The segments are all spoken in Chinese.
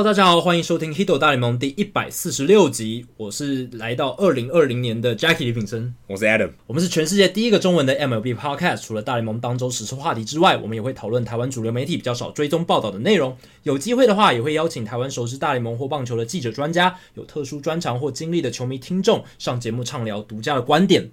Hello，大家好，欢迎收听《Hito 大联盟》第一百四十六集。我是来到二零二零年的 Jackie 李品生，我是 Adam，我们是全世界第一个中文的 MLB Podcast。除了大联盟当周时事话题之外，我们也会讨论台湾主流媒体比较少追踪报道的内容。有机会的话，也会邀请台湾熟知大联盟或棒球的记者、专家，有特殊专长或经历的球迷听众上节目畅聊独家的观点。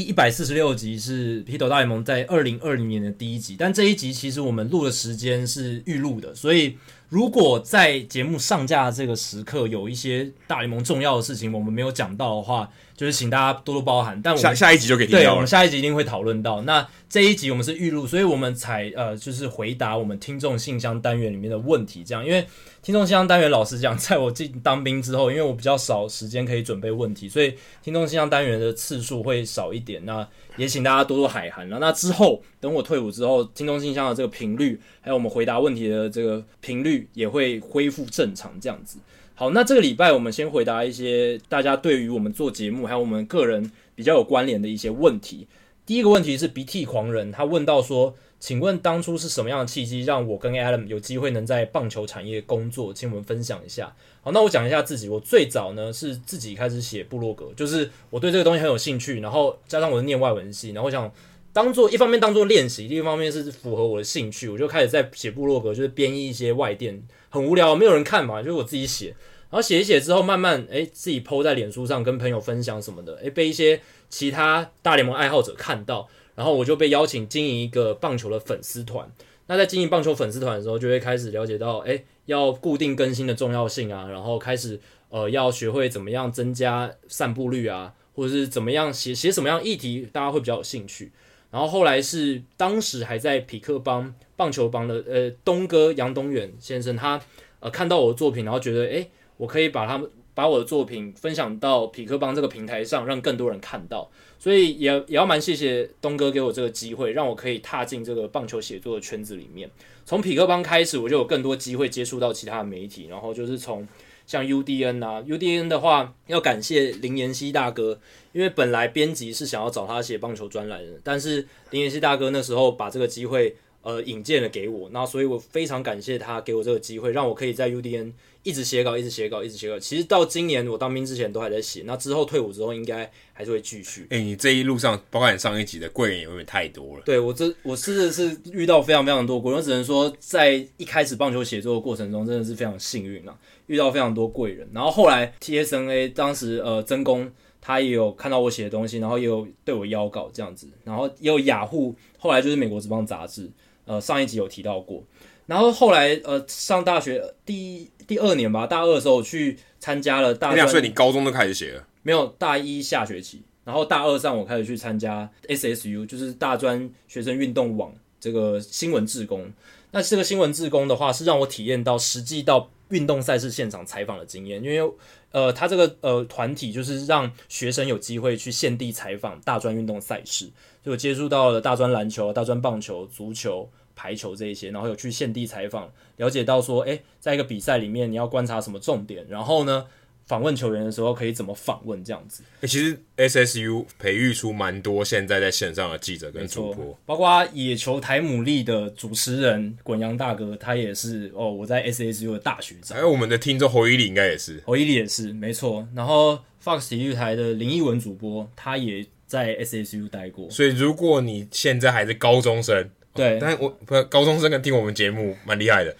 第一百四十六集是《Hito 大联盟》在二零二零年的第一集，但这一集其实我们录的时间是预录的，所以如果在节目上架的这个时刻有一些大联盟重要的事情我们没有讲到的话，就是请大家多多包涵。但我们下下一集就可以听到了。对，我们下一集一定会讨论到。那这一集我们是预录，所以我们才呃就是回答我们听众信箱单元里面的问题，这样因为。听众信箱单元，老实讲，在我进当兵之后，因为我比较少时间可以准备问题，所以听众信箱单元的次数会少一点。那也请大家多多海涵了。那之后，等我退伍之后，听众信箱的这个频率，还有我们回答问题的这个频率，也会恢复正常这样子。好，那这个礼拜我们先回答一些大家对于我们做节目还有我们个人比较有关联的一些问题。第一个问题是鼻涕狂人，他问到说。请问当初是什么样的契机让我跟 Adam 有机会能在棒球产业工作？请我们分享一下。好，那我讲一下自己。我最早呢是自己开始写部落格，就是我对这个东西很有兴趣，然后加上我是念外文系，然后想当做一方面当做练习，另一方面是符合我的兴趣，我就开始在写部落格，就是编译一些外电，很无聊，没有人看嘛，就是我自己写，然后写一写之后，慢慢诶自己 PO 在脸书上跟朋友分享什么的，诶被一些其他大联盟爱好者看到。然后我就被邀请经营一个棒球的粉丝团。那在经营棒球粉丝团的时候，就会开始了解到，诶，要固定更新的重要性啊。然后开始，呃，要学会怎么样增加散布率啊，或者是怎么样写写什么样议题，大家会比较有兴趣。然后后来是当时还在匹克邦棒球帮的，呃，东哥杨东远先生，他呃看到我的作品，然后觉得，诶，我可以把他们把我的作品分享到匹克邦这个平台上，让更多人看到。所以也也要蛮谢谢东哥给我这个机会，让我可以踏进这个棒球写作的圈子里面。从匹克邦开始，我就有更多机会接触到其他的媒体。然后就是从像 UDN 啊，UDN 的话要感谢林妍希大哥，因为本来编辑是想要找他写棒球专栏的，但是林妍希大哥那时候把这个机会呃引荐了给我，那所以我非常感谢他给我这个机会，让我可以在 UDN。一直写稿，一直写稿，一直写稿。其实到今年我当兵之前都还在写，那之后退伍之后应该还是会继续。哎、欸，你这一路上，包括你上一集的贵人也有点太多了。对，我这我真的是遇到非常非常多贵人，我只能说在一开始棒球写作的过程中真的是非常幸运啊，遇到非常多贵人。然后后来 TSNA 当时呃曾公他也有看到我写的东西，然后也有对我邀稿这样子，然后也有雅虎，后来就是美国职棒杂志，呃上一集有提到过。然后后来呃上大学第一。第二年吧，大二的时候我去参加了大专。所以你高中都开始写了？没有，大一下学期，然后大二上我开始去参加 SSU，就是大专学生运动网这个新闻志工。那这个新闻志工的话，是让我体验到实际到运动赛事现场采访的经验，因为呃，他这个呃团体就是让学生有机会去现地采访大专运动赛事，就接触到了大专篮球、大专棒球、足球。排球这一些，然后有去现地采访，了解到说，诶，在一个比赛里面你要观察什么重点，然后呢，访问球员的时候可以怎么访问这样子。其实 SSU 培育出蛮多现在在线上的记者跟主播，包括野球台牡蛎的主持人滚阳大哥，他也是哦，我在 SSU 的大学长。还有我们的听众侯伊里应该也是，侯伊里也是没错。然后 Fox 体育台的林奕文主播，他也在 SSU 待过。所以如果你现在还是高中生。对，但我不高中生跟听我们节目蛮厉害的。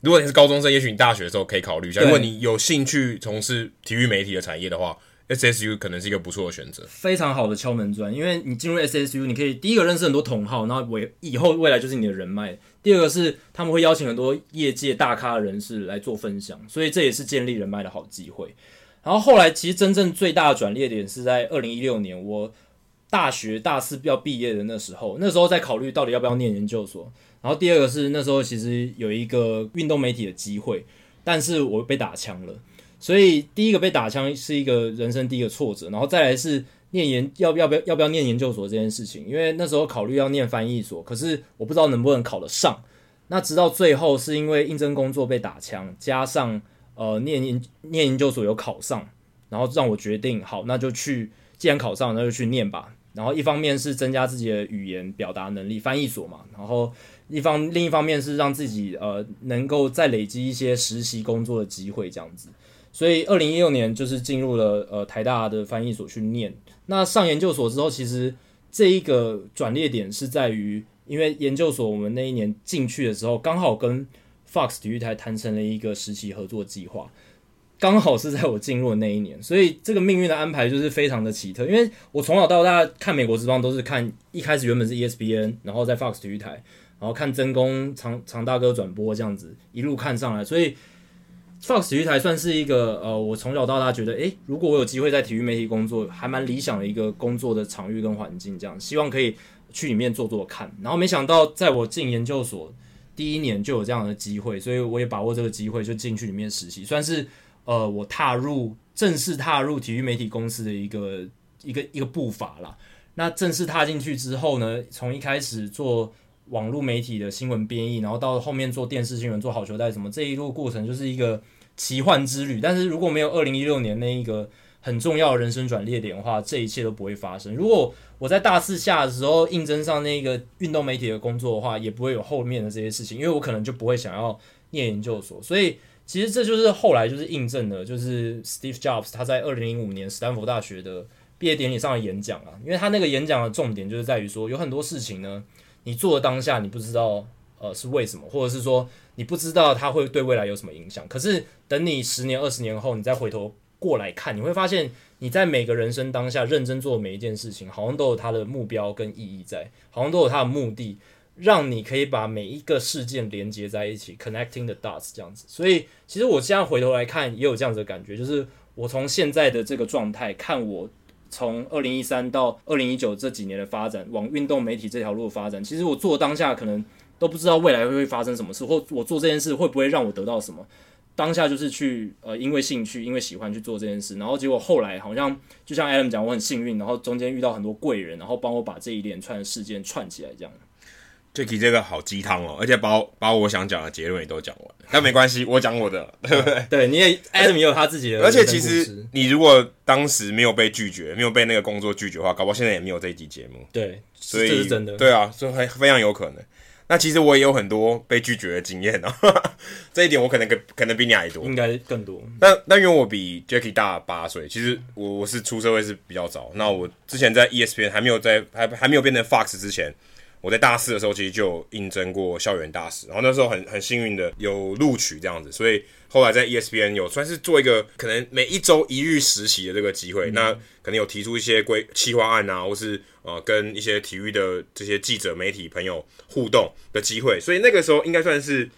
如果你是高中生，也许你大学的时候可以考虑一下。如果你有兴趣从事体育媒体的产业的话，SSU 可能是一个不错的选择。非常好的敲门砖，因为你进入 SSU，你可以第一个认识很多同好，然后为以后未来就是你的人脉。第二个是他们会邀请很多业界大咖的人士来做分享，所以这也是建立人脉的好机会。然后后来其实真正最大的转捩点是在二零一六年，我。大学大四要毕业的那时候，那时候在考虑到底要不要念研究所。然后第二个是那时候其实有一个运动媒体的机会，但是我被打枪了。所以第一个被打枪是一个人生第一个挫折。然后再来是念研要不要不要要不要念研究所这件事情，因为那时候考虑要念翻译所，可是我不知道能不能考得上。那直到最后是因为应征工作被打枪，加上呃念研念研究所有考上。然后让我决定好，那就去，既然考上，那就去念吧。然后一方面是增加自己的语言表达能力，翻译所嘛，然后一方另一方面是让自己呃能够再累积一些实习工作的机会，这样子。所以二零一六年就是进入了呃台大的翻译所去念。那上研究所之后，其实这一个转捩点是在于，因为研究所我们那一年进去的时候，刚好跟 Fox 体育台谈成了一个实习合作计划。刚好是在我进入的那一年，所以这个命运的安排就是非常的奇特。因为我从小到大看美国职棒都是看，一开始原本是 ESPN，然后在 Fox 体育台，然后看曾公常常大哥转播这样子一路看上来，所以 Fox 体育台算是一个呃，我从小到大觉得，诶，如果我有机会在体育媒体工作，还蛮理想的一个工作的场域跟环境，这样希望可以去里面做做看。然后没想到在我进研究所第一年就有这样的机会，所以我也把握这个机会就进去里面实习，算是。呃，我踏入正式踏入体育媒体公司的一个一个一个步伐啦。那正式踏进去之后呢，从一开始做网络媒体的新闻编译，然后到后面做电视新闻、做好球带什么，这一路过程就是一个奇幻之旅。但是如果没有二零一六年那一个很重要的人生转捩点的话，这一切都不会发生。如果我在大四下的时候应征上那个运动媒体的工作的话，也不会有后面的这些事情，因为我可能就不会想要念研究所，所以。其实这就是后来就是印证了，就是 Steve Jobs 他在二零零五年史丹佛大学的毕业典礼上的演讲啊，因为他那个演讲的重点就是在于说，有很多事情呢，你做的当下你不知道呃是为什么，或者是说你不知道它会对未来有什么影响，可是等你十年二十年后，你再回头过来看，你会发现你在每个人生当下认真做每一件事情，好像都有它的目标跟意义在，好像都有它的目的。让你可以把每一个事件连接在一起，connecting the dots 这样子。所以，其实我现在回头来看，也有这样子的感觉，就是我从现在的这个状态看，我从二零一三到二零一九这几年的发展，往运动媒体这条路发展，其实我做当下可能都不知道未来会发生什么事，或我做这件事会不会让我得到什么。当下就是去呃，因为兴趣，因为喜欢去做这件事，然后结果后来好像就像 Adam 讲，我很幸运，然后中间遇到很多贵人，然后帮我把这一连串的事件串起来，这样。Jacky 这个好鸡汤哦，而且把我把我想讲的结论也都讲完，但没关系，我讲我的，对不对？对，你也 Adam 也有他自己的，而且其实你如果当时没有被拒绝，没有被那个工作拒绝的话，搞不好现在也没有这一集节目。对，所以这是真的。对啊，所以非常有可能。那其实我也有很多被拒绝的经验啊，这一点我可能可可能比你还多，应该更多。但但因为我比 Jacky 大八岁，其实我我是出社会是比较早。那我之前在 ESPN 还没有在还还没有变成 Fox 之前。我在大四的时候，其实就有应征过校园大使，然后那时候很很幸运的有录取这样子，所以后来在 ESPN 有算是做一个可能每一周一日实习的这个机会，嗯、那可能有提出一些规企划案啊，或是呃跟一些体育的这些记者媒体朋友互动的机会，所以那个时候应该算是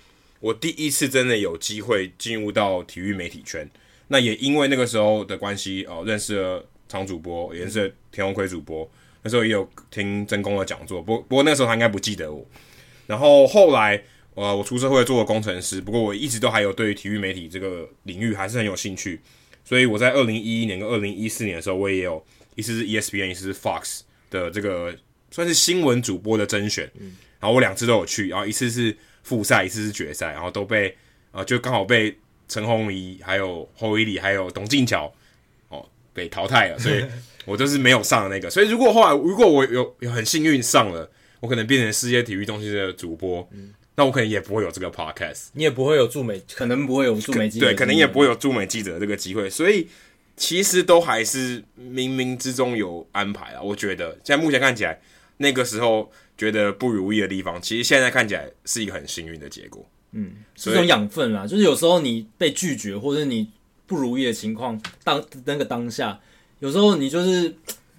我第一次真的有机会进入到体育媒体圈。那也因为那个时候的关系哦、呃，认识了常主播，也认识了田鸿魁主播。那时候也有听曾公的讲座，不不过那个时候他应该不记得我。然后后来，呃，我出社会做了工程师，不过我一直都还有对于体育媒体这个领域还是很有兴趣。所以我在二零一一年跟二零一四年的时候，我也有一次是 ESPN，一次是 Fox 的这个算是新闻主播的甄选。然后我两次都有去，然后一次是复赛，一次是决赛，然后都被啊、就刚好被陈鸿仪、还有侯一里、还有董静乔被淘汰了，所以。我就是没有上的那个，所以如果后来如果我有有很幸运上了，我可能变成世界体育中心的主播，嗯，那我可能也不会有这个 podcast，你也不会有驻美，可能不会有驻美记者，对，可能也不会有驻美记者这个机会，所以其实都还是冥冥之中有安排啊。我觉得现在目前看起来，那个时候觉得不如意的地方，其实现在看起来是一个很幸运的结果。嗯，是一种养分啦，就是有时候你被拒绝或者你不如意的情况，当那个当下。有时候你就是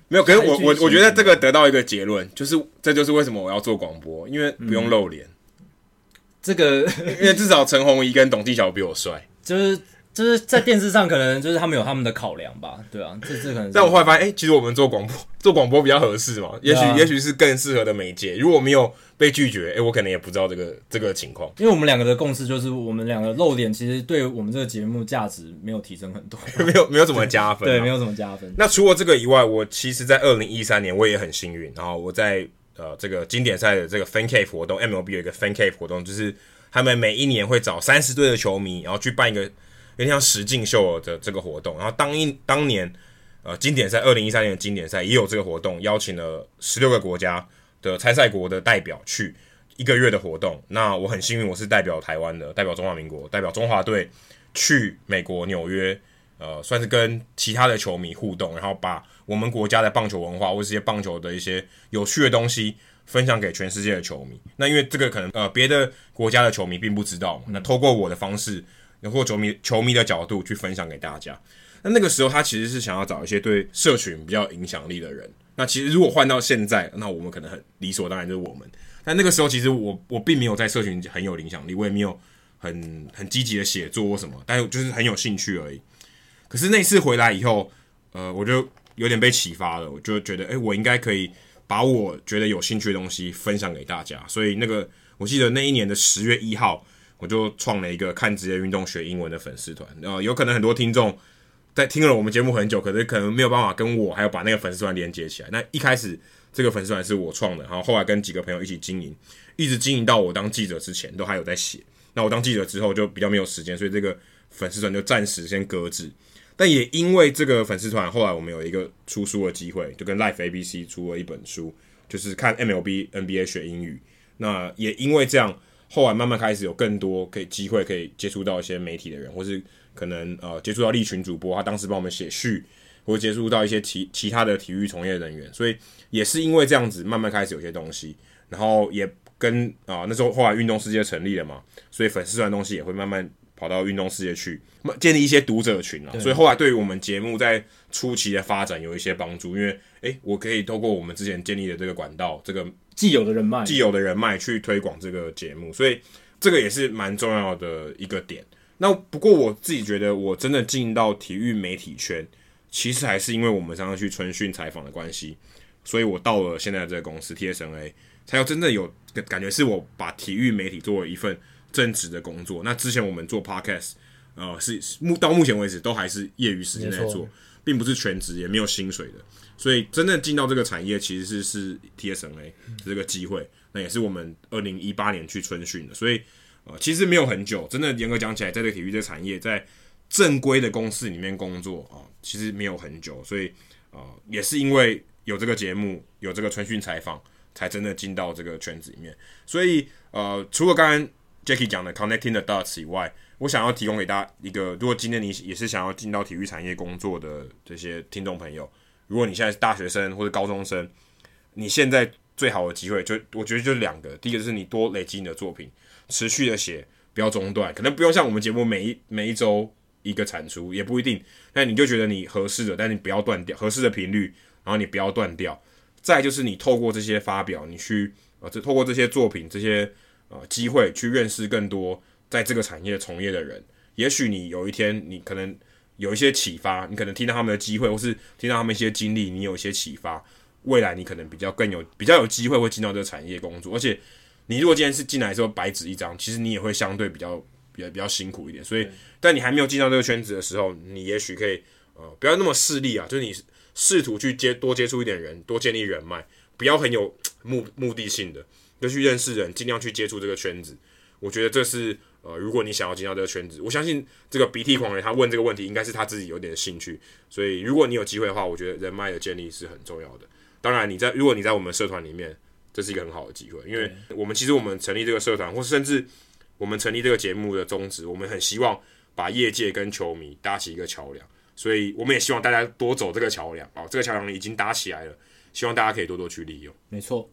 没有，可是我我我觉得这个得到一个结论，就是这就是为什么我要做广播，因为不用露脸。这个因为至少陈鸿仪跟董继晓比我帅，就是。就是在电视上，可能就是他们有他们的考量吧，对啊，这这可能。但我后来发现，哎、欸，其实我们做广播，做广播比较合适嘛，也许、啊、也许是更适合的媒介。如果没有被拒绝，哎、欸，我可能也不知道这个这个情况。因为我们两个的共识就是，我们两个露脸，其实对我们这个节目价值没有提升很多，没有没有怎么加分、啊，对，没有怎么加分。那除了这个以外，我其实，在二零一三年我也很幸运，然后我在呃这个经典赛的这个 Fan Cave 活动，MLB 有一个 Fan Cave 活动，就是他们每一年会找三十队的球迷，然后去办一个。有点像实境秀的这个活动。然后当一当年呃经典赛二零一三年的经典赛也有这个活动，邀请了十六个国家的参赛国的代表去一个月的活动。那我很幸运，我是代表台湾的，代表中华民国，代表中华队去美国纽约。呃，算是跟其他的球迷互动，然后把我们国家的棒球文化或这些棒球的一些有趣的东西分享给全世界的球迷。那因为这个可能呃别的国家的球迷并不知道，那透过我的方式，然后球迷球迷的角度去分享给大家。那那个时候他其实是想要找一些对社群比较影响力的人。那其实如果换到现在，那我们可能很理所当然就是我们。但那个时候其实我我并没有在社群很有影响力，我也没有很很积极的写作什么，但是就是很有兴趣而已。可是那次回来以后，呃，我就有点被启发了，我就觉得，诶，我应该可以把我觉得有兴趣的东西分享给大家。所以那个，我记得那一年的十月一号，我就创了一个看职业运动学英文的粉丝团。呃，有可能很多听众在听了我们节目很久，可是可能没有办法跟我还有把那个粉丝团连接起来。那一开始这个粉丝团是我创的，然后后来跟几个朋友一起经营，一直经营到我当记者之前都还有在写。那我当记者之后就比较没有时间，所以这个粉丝团就暂时先搁置。但也因为这个粉丝团，后来我们有一个出书的机会，就跟 Life ABC 出了一本书，就是看 MLB、NBA 学英语。那也因为这样，后来慢慢开始有更多可以机会可以接触到一些媒体的人，或是可能呃接触到利群主播，他当时帮我们写序，或接触到一些其其他的体育从业人员。所以也是因为这样子，慢慢开始有些东西，然后也跟啊、那时候后来运动世界成立了嘛，所以粉丝团东西也会慢慢。跑到运动世界去，建立一些读者群啊，所以后来对于我们节目在初期的发展有一些帮助，因为诶、欸，我可以透过我们之前建立的这个管道，这个既有的人脉，既有的人脉去推广这个节目，所以这个也是蛮重要的一个点。那不过我自己觉得，我真的进到体育媒体圈，其实还是因为我们常常去春训采访的关系，所以我到了现在这个公司 TSNA，才有真正有感觉，是我把体育媒体作为一份。正职的工作，那之前我们做 podcast，呃，是目到目前为止都还是业余时间在做，并不是全职，也没有薪水的。所以真正进到这个产业，其实是是 TSNA 这个机会，那也是我们二零一八年去春训的。所以呃，其实没有很久，真的严格讲起来，在这个体育这个产业，在正规的公司里面工作啊，呃，其实没有很久。所以呃，也是因为有这个节目，有这个春训采访，才真的进到这个圈子里面。所以呃，除了刚刚。Jackie 讲的 Connecting the Dots 以外，我想要提供给大家一个，如果今天你也是想要进到体育产业工作的这些听众朋友，如果你现在是大学生或者高中生，你现在最好的机会就我觉得就是两个，第一个就是你多累积你的作品，持续的写，不要中断，可能不用像我们节目每一每一周一个产出，也不一定，但你就觉得你合适的，但你不要断掉，合适的频率，然后你不要断掉，再就是你透过这些发表，你去呃，这透过这些作品这些。呃，机会去认识更多在这个产业从业的人，也许你有一天你可能有一些启发，你可能听到他们的机会，或是听到他们一些经历，你有一些启发，未来你可能比较更有比较有机会会进到这个产业工作。而且你如果今天是进来的时候白纸一张，其实你也会相对比较比较比较辛苦一点。所以，但你还没有进到这个圈子的时候，你也许可以呃不要那么势利啊，就是你试图去接多接触一点人，多建立人脉，不要很有目目的性的。就去认识人，尽量去接触这个圈子。我觉得这是呃，如果你想要进到这个圈子，我相信这个鼻涕狂人他问这个问题，应该是他自己有点兴趣。所以，如果你有机会的话，我觉得人脉的建立是很重要的。当然，你在如果你在我们社团里面，这是一个很好的机会，因为我们其实我们成立这个社团，或甚至我们成立这个节目的宗旨，我们很希望把业界跟球迷搭起一个桥梁。所以，我们也希望大家多走这个桥梁。哦，这个桥梁已经搭起来了，希望大家可以多多去利用。没错。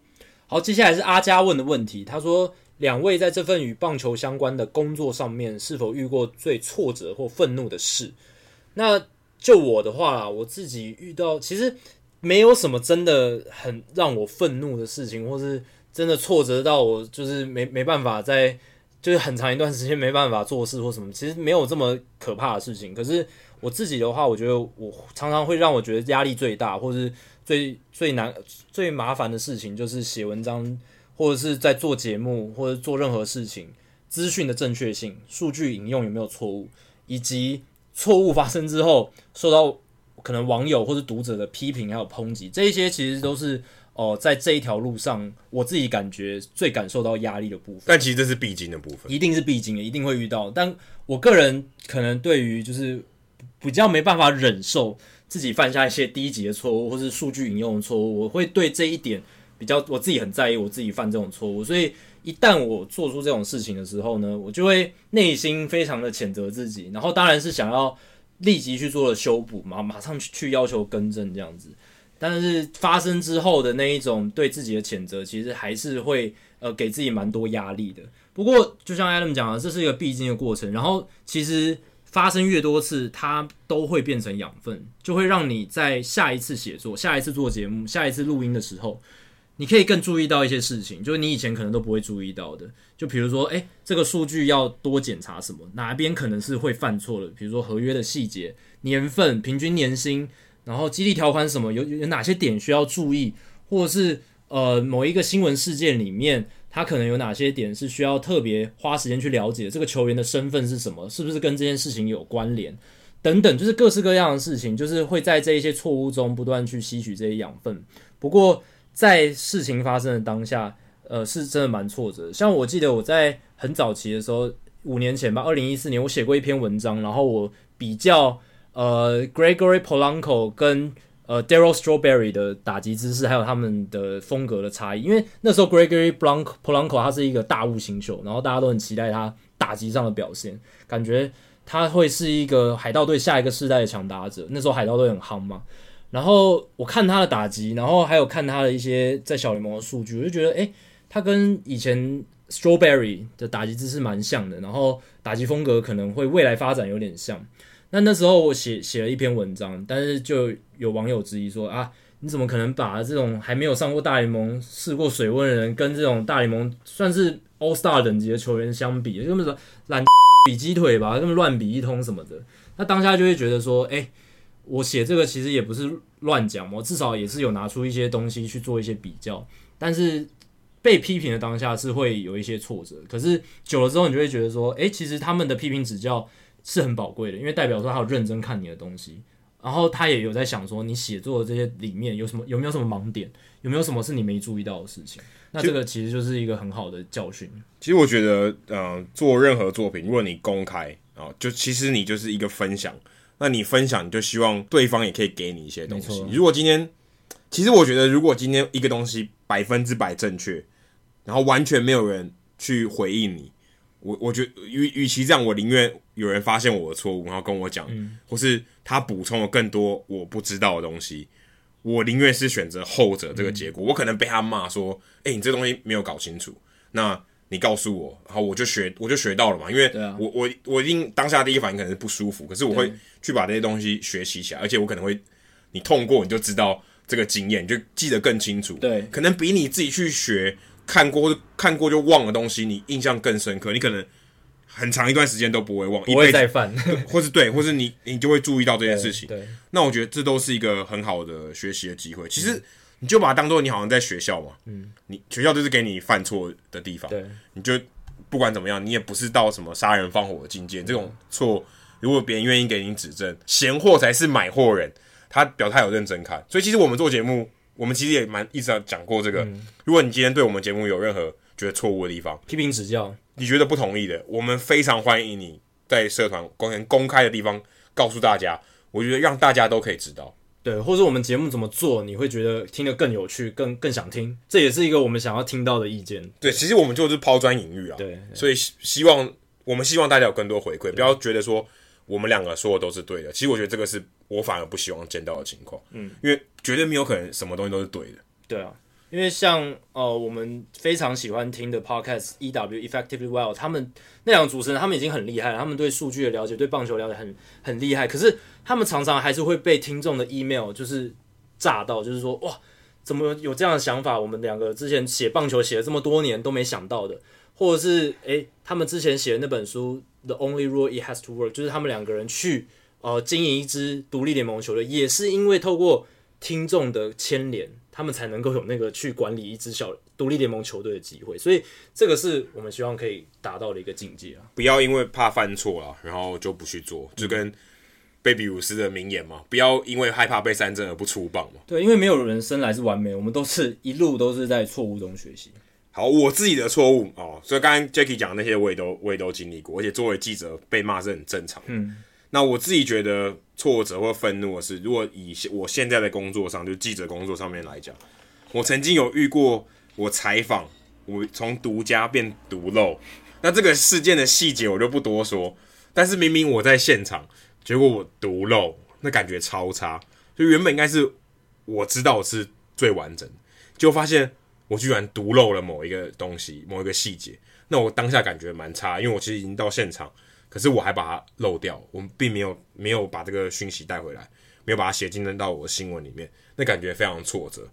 好，接下来是阿佳问的问题。他说：“两位在这份与棒球相关的工作上面，是否遇过最挫折或愤怒的事？”那就我的话啦，我自己遇到其实没有什么真的很让我愤怒的事情，或是真的挫折到我就是没没办法在就是很长一段时间没办法做事或什么，其实没有这么可怕的事情。可是我自己的话，我觉得我常常会让我觉得压力最大，或是。最最难、最麻烦的事情就是写文章，或者是在做节目，或者做任何事情，资讯的正确性、数据引用有没有错误，以及错误发生之后受到可能网友或者读者的批评还有抨击，这一些其实都是哦、呃，在这一条路上，我自己感觉最感受到压力的部分。但其实这是必经的部分，一定是必经的，一定会遇到。但我个人可能对于就是比较没办法忍受自己犯下一些低级的错误，或是数据引用的错误，我会对这一点比较我自己很在意，我自己犯这种错误，所以。一旦我做出这种事情的时候呢，我就会内心非常的谴责自己，然后当然是想要立即去做了修补嘛，马上去去要求更正这样子。但是发生之后的那一种对自己的谴责，其实还是会呃给自己蛮多压力的。不过就像 Adam 讲的，这是一个必经的过程。然后其实发生越多次，它都会变成养分，就会让你在下一次写作、下一次做节目、下一次录音的时候。你可以更注意到一些事情，就是你以前可能都不会注意到的。就比如说，诶，这个数据要多检查什么，哪边可能是会犯错的？比如说合约的细节、年份、平均年薪，然后激励条款什么，有有哪些点需要注意，或者是呃某一个新闻事件里面，他可能有哪些点是需要特别花时间去了解？这个球员的身份是什么？是不是跟这件事情有关联？等等，就是各式各样的事情，就是会在这一些错误中不断去吸取这些养分。不过，在事情发生的当下，呃，是真的蛮挫折。像我记得我在很早期的时候，五年前吧，二零一四年，我写过一篇文章，然后我比较呃，Gregory Polanco 跟呃，Daryl Strawberry 的打击姿势，还有他们的风格的差异。因为那时候 Gregory Polanco 他是一个大物新秀，然后大家都很期待他打击上的表现，感觉他会是一个海盗队下一个世代的强打者。那时候海盗队很夯嘛。然后我看他的打击，然后还有看他的一些在小联盟的数据，我就觉得，诶，他跟以前 Strawberry 的打击姿势蛮像的，然后打击风格可能会未来发展有点像。那那时候我写写了一篇文章，但是就有网友质疑说啊，你怎么可能把这种还没有上过大联盟、试过水温的人，跟这种大联盟算是 All Star 等级的球员相比，根本说懒比鸡腿吧，这么乱比一通什么的。那当下就会觉得说，诶。我写这个其实也不是乱讲，我至少也是有拿出一些东西去做一些比较。但是被批评的当下是会有一些挫折，可是久了之后你就会觉得说，诶，其实他们的批评指教是很宝贵的，因为代表说他有认真看你的东西，然后他也有在想说你写作的这些里面有什么，有没有什么盲点，有没有什么是你没注意到的事情。那这个其实就是一个很好的教训。其实我觉得，嗯、呃，做任何作品，如果你公开啊、哦，就其实你就是一个分享。那你分享，你就希望对方也可以给你一些东西。如果今天，其实我觉得，如果今天一个东西百分之百正确，然后完全没有人去回应你，我我觉得与与其这样，我宁愿有人发现我的错误，然后跟我讲，嗯、或是他补充了更多我不知道的东西，我宁愿是选择后者这个结果。嗯、我可能被他骂说：“哎、欸，你这东西没有搞清楚。”那你告诉我，然后我就学，我就学到了嘛。因为我、啊、我我一定当下第一反应可能是不舒服，可是我会去把这些东西学习起来，而且我可能会，你痛过你就知道这个经验，你就记得更清楚。对，可能比你自己去学看过看过就忘的东西，你印象更深刻。你可能很长一段时间都不会忘，不会再犯，或是对，或是你你就会注意到这件事情。对，对那我觉得这都是一个很好的学习的机会。其实。嗯你就把它当做你好像在学校嘛，嗯，你学校就是给你犯错的地方，对，你就不管怎么样，你也不是到什么杀人放火的境界。这种错，如果别人愿意给你指正，嫌货才是买货人，他表态有认真看。所以其实我们做节目，我们其实也蛮一直讲过这个。嗯、如果你今天对我们节目有任何觉得错误的地方，批评指教，你觉得不同意的，我们非常欢迎你在社团公园公开的地方告诉大家。我觉得让大家都可以知道。对，或者我们节目怎么做，你会觉得听得更有趣，更更想听，这也是一个我们想要听到的意见。对，其实我们就是抛砖引玉啊。对，所以希望我们希望大家有更多回馈，不要觉得说我们两个说的都是对的。其实我觉得这个是我反而不希望见到的情况。嗯，因为绝对没有可能什么东西都是对的。对啊。因为像呃，我们非常喜欢听的 podcast EW Effectively Well，他们那两个主持人，他们已经很厉害了，他们对数据的了解，对棒球了解很很厉害。可是他们常常还是会被听众的 email 就是炸到，就是说哇，怎么有这样的想法？我们两个之前写棒球写了这么多年都没想到的，或者是诶，他们之前写的那本书 The Only Rule It Has to Work，就是他们两个人去呃经营一支独立联盟球队，也是因为透过听众的牵连。他们才能够有那个去管理一支小独立联盟球队的机会，所以这个是我们希望可以达到的一个境界啊！不要因为怕犯错了，然后就不去做，就跟贝比鲁斯的名言嘛，不要因为害怕被三振而不出棒嘛。对，因为没有人生来是完美，我们都是一路都是在错误中学习。好，我自己的错误哦，所以刚刚 Jacky 讲的那些我也都我也都经历过，而且作为记者被骂是很正常。嗯，那我自己觉得挫折或愤怒的是，如果以我现在的工作上，就记者工作上面来讲，我曾经有遇过我采访，我从独家变独漏，那这个事件的细节我就不多说，但是明明我在现场，结果我独漏，那感觉超差，就原本应该是我知道是最完整，就发现。我居然独漏了某一个东西，某一个细节，那我当下感觉蛮差，因为我其实已经到现场，可是我还把它漏掉，我们并没有没有把这个讯息带回来，没有把它写进到我的新闻里面，那感觉非常挫折。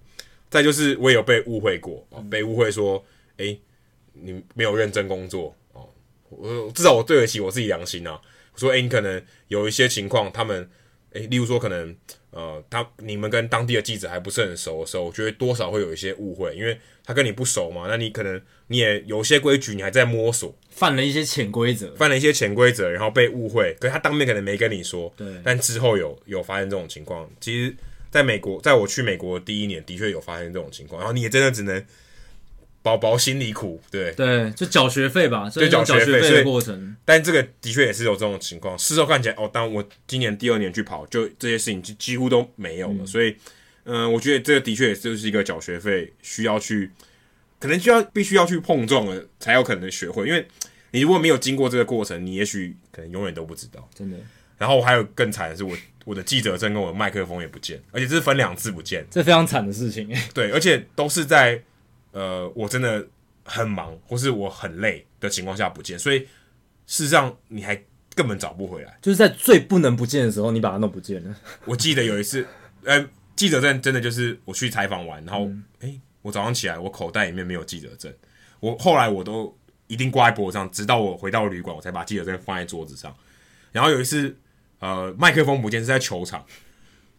再就是我也有被误会过，被误会说，哎、欸，你没有认真工作哦，我至少我对得起我自己良心啊。我说，哎、欸，你可能有一些情况，他们，哎、欸，例如说可能。呃，他你们跟当地的记者还不是很熟的时候，我觉得多少会有一些误会，因为他跟你不熟嘛，那你可能你也有些规矩，你还在摸索，犯了一些潜规则，犯了一些潜规则，然后被误会，可是他当面可能没跟你说，对，但之后有有发生这种情况。其实，在美国，在我去美国的第一年，的确有发生这种情况，然后你也真的只能。宝宝心里苦，对对，就缴学费吧，就缴学费的过程。但这个的确也是有这种情况。事后看起来，哦，当我今年第二年去跑，就这些事情就几乎都没有了。嗯、所以，嗯、呃，我觉得这个的确也就是一个缴学费需要去，可能就要必须要去碰撞了，才有可能学会。因为你如果没有经过这个过程，你也许可能永远都不知道。真的。然后我还有更惨的是我，我我的记者证跟我的麦克风也不见，而且这是分两次不见，这非常惨的事情。对，而且都是在。呃，我真的很忙，或是我很累的情况下不见，所以事实上你还根本找不回来。就是在最不能不见的时候，你把它弄不见了。我记得有一次，呃，记者证真的就是我去采访完，然后，诶、我早上起来，我口袋里面没有记者证。我后来我都一定挂在脖子上，直到我回到旅馆，我才把记者证放在桌子上。然后有一次，呃，麦克风不见是在球场。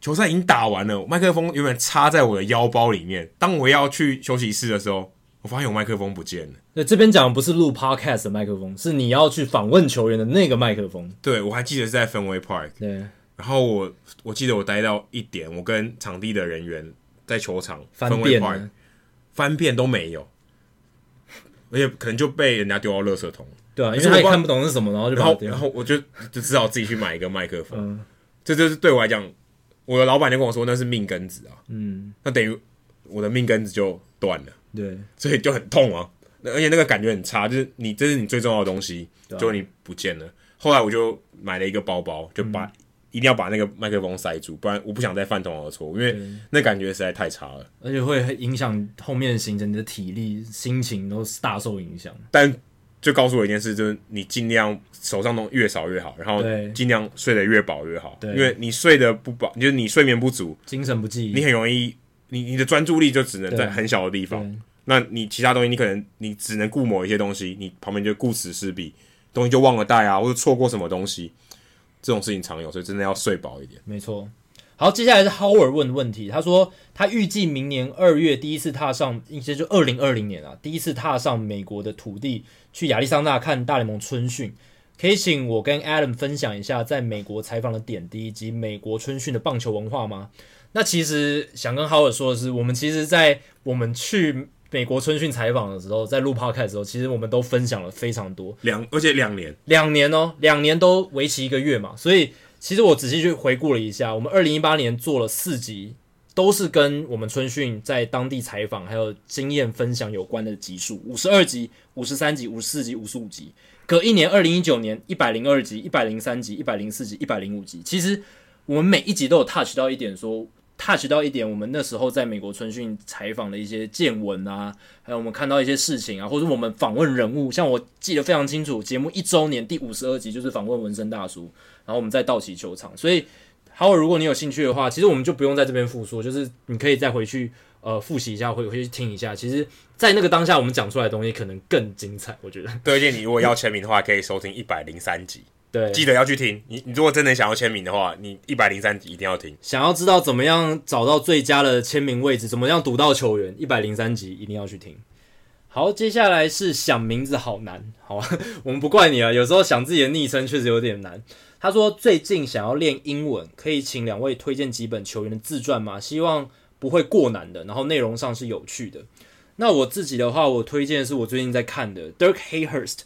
球赛已经打完了，麦克风永远插在我的腰包里面。当我要去休息室的时候，我发现我麦克风不见了。对，这边讲的不是录 podcast 的麦克风，是你要去访问球员的那个麦克风。对，我还记得是在 Fenway Park。对，然后我我记得我待到一点，我跟场地的人员在球场翻遍 Park, 翻遍都没有，而且可能就被人家丢到垃圾桶。对啊，因为他也看不懂是什么，然后就然后然后我就就只好自己去买一个麦克风。嗯，这就是对我来讲。我的老板就跟我说那是命根子啊，嗯，那等于我的命根子就断了，对，所以就很痛啊，而且那个感觉很差，就是你这是你最重要的东西，啊、就你不见了。后来我就买了一个包包，就把、嗯、一定要把那个麦克风塞住，不然我不想再犯同样的错误，因为那感觉实在太差了，而且会影响后面行程你的体力、心情都是大受影响。但就告诉我一件事，就是你尽量手上东西越少越好，然后尽量睡得越饱越好。对，因为你睡得不饱，就是你睡眠不足，精神不济，你很容易，你你的专注力就只能在很小的地方。那你其他东西，你可能你只能顾某一些东西，你旁边就顾此失彼，东西就忘了带啊，或者错过什么东西，这种事情常有，所以真的要睡饱一点。没错。好，接下来是 Howard 问的问题。他说，他预计明年二月第一次踏上，应该就二零二零年啊，第一次踏上美国的土地，去亚利桑那看大联盟春训。可以请我跟 Adam 分享一下在美国采访的点滴以及美国春训的棒球文化吗？那其实想跟 Howard 说的是，我们其实，在我们去美国春训采访的时候，在录 Podcast 的时候，其实我们都分享了非常多，两而且两年，两年哦，两年都为期一个月嘛，所以。其实我仔细去回顾了一下，我们二零一八年做了四集，都是跟我们春训在当地采访还有经验分享有关的集数，五十二集、五十三集、五十四集、五十五集。隔一年，二零一九年一百零二集、一百零三集、一百零四集、一百零五集。其实我们每一集都有 touch 到一点说，touch 到一点，我们那时候在美国春训采访的一些见闻啊，还有我们看到一些事情啊，或者我们访问人物，像我记得非常清楚，节目一周年第五十二集就是访问纹身大叔。然后我们在道奇球场，所以好，如果你有兴趣的话，其实我们就不用在这边复述，就是你可以再回去呃复习一下，回回去听一下。其实，在那个当下，我们讲出来的东西可能更精彩，我觉得。对，而且你如果要签名的话，可以收听一百零三集，对，记得要去听。你你如果真的想要签名的话，你一百零三集一定要听。想要知道怎么样找到最佳的签名位置，怎么样读到球员，一百零三集一定要去听。好，接下来是想名字好难，好，我们不怪你啊，有时候想自己的昵称确实有点难。他说最近想要练英文，可以请两位推荐几本球员的自传吗？希望不会过难的，然后内容上是有趣的。那我自己的话，我推荐的是我最近在看的 Dirk Hayhurst。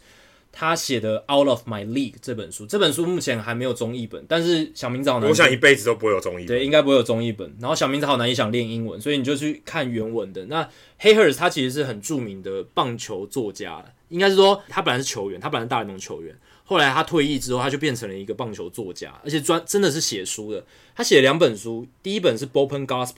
他写的《Out of My League》这本书，这本书目前还没有中译本，但是小明早难，我想一辈子都不会有中译本，对，应该不会有中译本。然后小明早好难也想练英文，所以你就去看原文的。那 Hayhurst 他其实是很著名的棒球作家，应该是说他本来是球员，他本来是大联盟球员，后来他退役之后，他就变成了一个棒球作家，而且专真的是写书的。他写了两本书，第一本是《Bullpen Gospel》，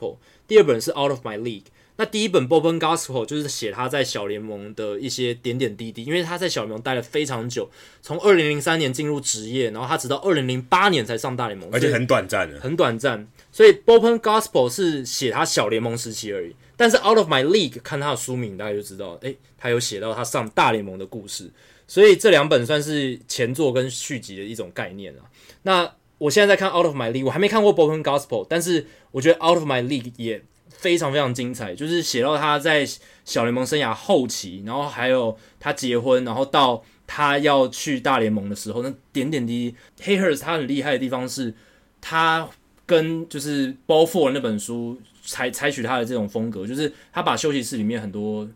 第二本是《Out of My League》。那第一本《Bullpen Gospel》就是写他在小联盟的一些点点滴滴，因为他在小联盟待了非常久，从二零零三年进入职业，然后他直到二零零八年才上大联盟，而且很短暂的，很短暂。所以《Bullpen Gospel》是写他小联盟时期而已，但是《Out of My League》看他的书名，大家就知道，诶，他有写到他上大联盟的故事。所以这两本算是前作跟续集的一种概念啊。那我现在在看《Out of My League》，我还没看过《Bullpen Gospel》，但是我觉得《Out of My League》也。非常非常精彩，就是写到他在小联盟生涯后期，然后还有他结婚，然后到他要去大联盟的时候，那点点滴滴。Hayhurst 他很厉害的地方是，他跟就是 Ball Four 那本书采采取他的这种风格，就是他把休息室里面很多。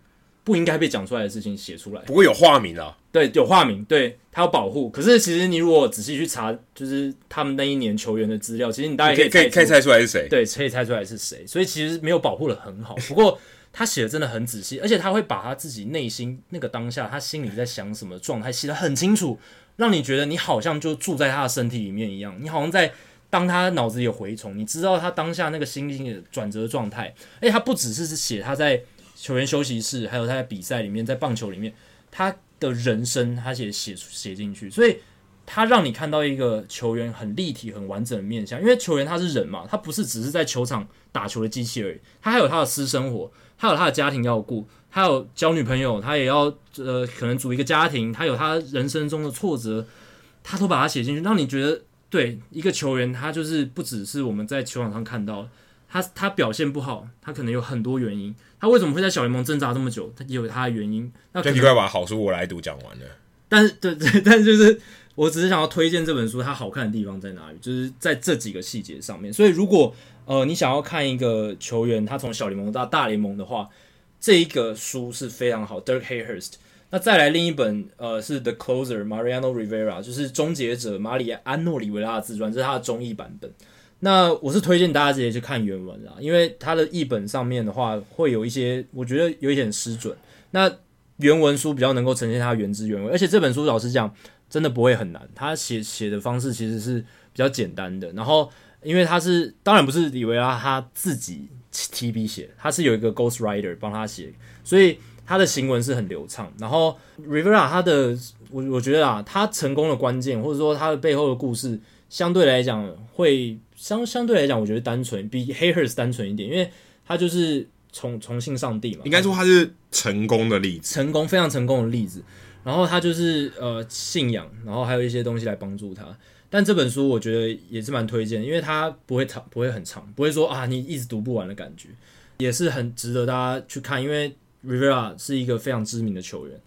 不应该被讲出来的事情写出来，不过有化名啊？对，有化名，对，他有保护。可是其实你如果仔细去查，就是他们那一年球员的资料，其实你大概可以可以可以猜出来是谁？对，可以猜出来是谁。所以其实没有保护的很好。不过他写的真的很仔细，而且他会把他自己内心那个当下，他心里在想什么状态写得很清楚，让你觉得你好像就住在他的身体里面一样，你好像在当他脑子里有蛔虫，你知道他当下那个心境的转折状态。而且他不只是写他在。球员休息室，还有他在比赛里面，在棒球里面，他的人生，他写写写进去，所以他让你看到一个球员很立体、很完整的面相。因为球员他是人嘛，他不是只是在球场打球的机器而已，他还有他的私生活，他有他的家庭要顾，他有交女朋友，他也要呃可能组一个家庭，他有他人生中的挫折，他都把它写进去，让你觉得对一个球员，他就是不只是我们在球场上看到。他他表现不好，他可能有很多原因。他为什么会在小联盟挣扎这么久？他也有他的原因。那你快把好书我来读讲完了。但是对对，但是就是我只是想要推荐这本书，它好看的地方在哪里？就是在这几个细节上面。所以如果呃你想要看一个球员他从小联盟到大联盟的话，这一个书是非常好。Dirk Hayhurst。那再来另一本呃是 The Closer Mariano Rivera，就是终结者马里安诺里维拉的自传，这是他的中译版本。那我是推荐大家直接去看原文啦，因为它的译本上面的话会有一些，我觉得有一点失准。那原文书比较能够呈现它原汁原味，而且这本书老实讲真的不会很难，它写写的方式其实是比较简单的。然后因为它是当然不是李维拉他自己提笔写，他是有一个 ghost writer 帮他写，所以他的行文是很流畅。然后 Rivera 他的我我觉得啊，他成功的关键或者说他的背后的故事相对来讲会。相相对来讲，我觉得单纯比 Hayhurst 单纯一点，因为他就是重重信上帝嘛。应该说他是成功的例子，成功非常成功的例子。然后他就是呃信仰，然后还有一些东西来帮助他。但这本书我觉得也是蛮推荐，因为它不会长，不会很长，不会说啊你一直读不完的感觉，也是很值得大家去看。因为 Rivera 是一个非常知名的球员，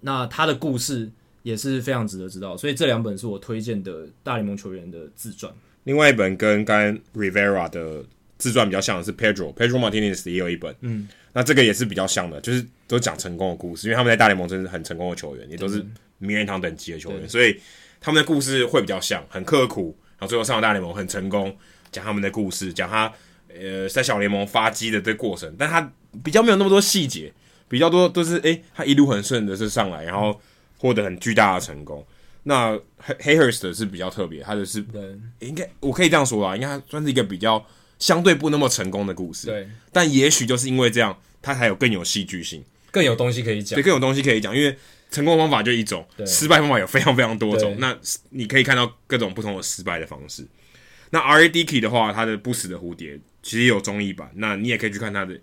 那他的故事也是非常值得知道。所以这两本是我推荐的大联盟球员的自传。另外一本跟刚刚 Rivera 的自传比较像的是 Pedro，Pedro Martinez 也有一本，嗯，那这个也是比较像的，就是都讲成功的故事，因为他们在大联盟真是很成功的球员，也都是名人堂等级的球员，所以他们的故事会比较像，很刻苦，然后最后上了大联盟很成功，讲他们的故事，讲他呃在小联盟发迹的这过程，但他比较没有那么多细节，比较多都是诶、欸，他一路很顺的是上来，然后获得很巨大的成功。那 Hayhurst 是比较特别，他的是对，应该我可以这样说啊，应该算是一个比较相对不那么成功的故事。对，但也许就是因为这样，他才有更有戏剧性，更有东西可以讲。对，更有东西可以讲，因为成功方法就一种，失败方法有非常非常多种。那你可以看到各种不同的失败的方式。那 R.A. Dickey 的话，他的不死的蝴蝶其实也有综艺版，那你也可以去看他的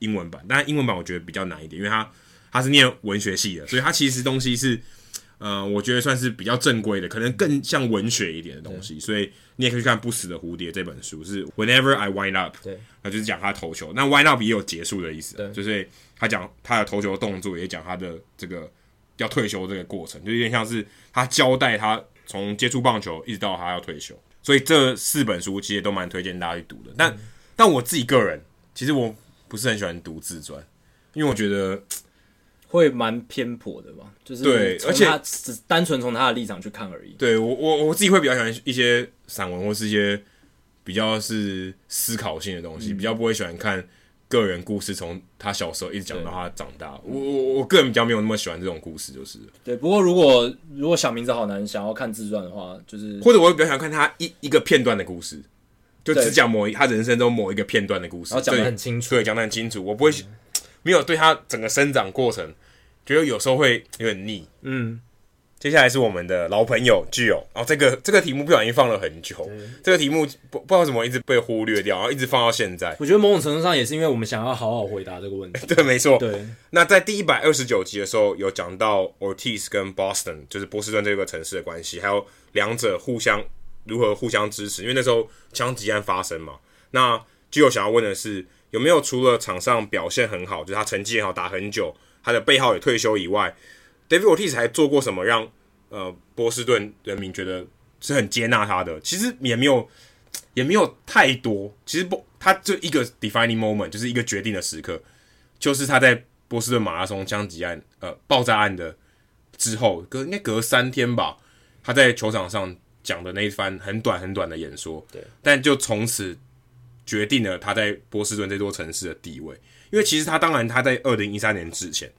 英文版。但英文版我觉得比较难一点，因为他他是念文学系的，所以他其实东西是。呃，我觉得算是比较正规的，可能更像文学一点的东西，所以你也可以去看《不死的蝴蝶》这本书，是 Whenever I Wind Up，对，那就是讲他投球。那 Wind Up 也有结束的意思，对，就是他讲他的投球动作，也讲他的这个要退休这个过程，就有点像是他交代他从接触棒球一直到他要退休，所以这四本书其实都蛮推荐大家去读的。但、嗯、但我自己个人，其实我不是很喜欢读自传，因为我觉得 会蛮偏颇的吧。就是对，而且只单纯从他的立场去看而已。对我我我自己会比较喜欢一些散文或是一些比较是思考性的东西，嗯、比较不会喜欢看。个人故事从他小时候一直讲到他长大，我我我个人比较没有那么喜欢这种故事，就是对。不过如果如果小名字好难想要看自传的话，就是或者我比较想看他一一个片段的故事，就只讲某一他人生中某一个片段的故事，然后讲得很清楚，对，讲得很清楚。我不会、嗯、没有对他整个生长过程，觉得有时候会有点腻，嗯。接下来是我们的老朋友 Gio，然后这个这个题目不小心放了很久，这个题目不不知道怎么一直被忽略掉，然后一直放到现在。我觉得某种程度上也是因为我们想要好好回答这个问题。对，没错。对。那在第一百二十九集的时候，有讲到 Ortiz 跟 Boston，就是波士顿这个城市的关系，还有两者互相如何互相支持。因为那时候枪击案发生嘛。那 Gio 想要问的是，有没有除了场上表现很好，就是他成绩也好，打很久，他的背号也退休以外？David Ortiz 还做过什么让呃波士顿人民觉得是很接纳他的？其实也没有，也没有太多。其实不，他就一个 defining moment，就是一个决定的时刻，就是他在波士顿马拉松枪击案呃爆炸案的之后，隔应该隔三天吧，他在球场上讲的那一番很短很短的演说。对，但就从此决定了他在波士顿这座城市的地位。因为其实他当然他在二零一三年之前，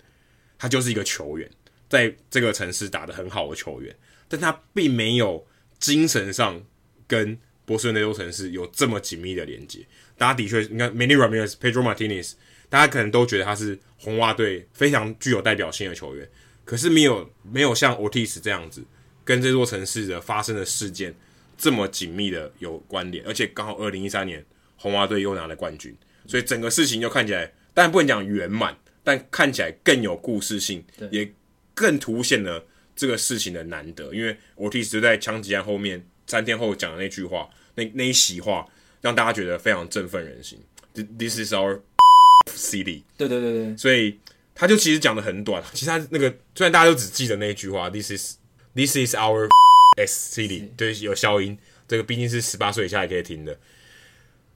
他就是一个球员。在这个城市打得很好的球员，但他并没有精神上跟波士顿那座城市有这么紧密的连接。大家的确，你看，Manny Ramirez、Pedro Martinez，大家可能都觉得他是红袜队非常具有代表性的球员，可是没有没有像 Ortiz 这样子跟这座城市的发生的事件这么紧密的有关联，而且刚好二零一三年红袜队又拿了冠军，所以整个事情就看起来，但不能讲圆满，但看起来更有故事性，也。更凸显了这个事情的难得，因为 Ortiz 就在枪击案后面三天后讲的那句话，那那一席话，让大家觉得非常振奋人心。This is our city。对对对对，所以他就其实讲的很短，其实他那个虽然大家都只记得那一句话，This is This is our S City，对，有消音，这个毕竟是十八岁以下也可以听的。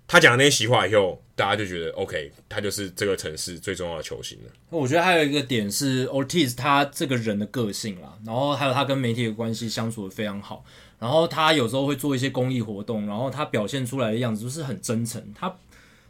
他讲那些席话以后，大家就觉得 OK，他就是这个城市最重要的球星了。我觉得还有一个点是 Ortiz 他这个人的个性啦，然后还有他跟媒体的关系相处的非常好，然后他有时候会做一些公益活动，然后他表现出来的样子就是很真诚，他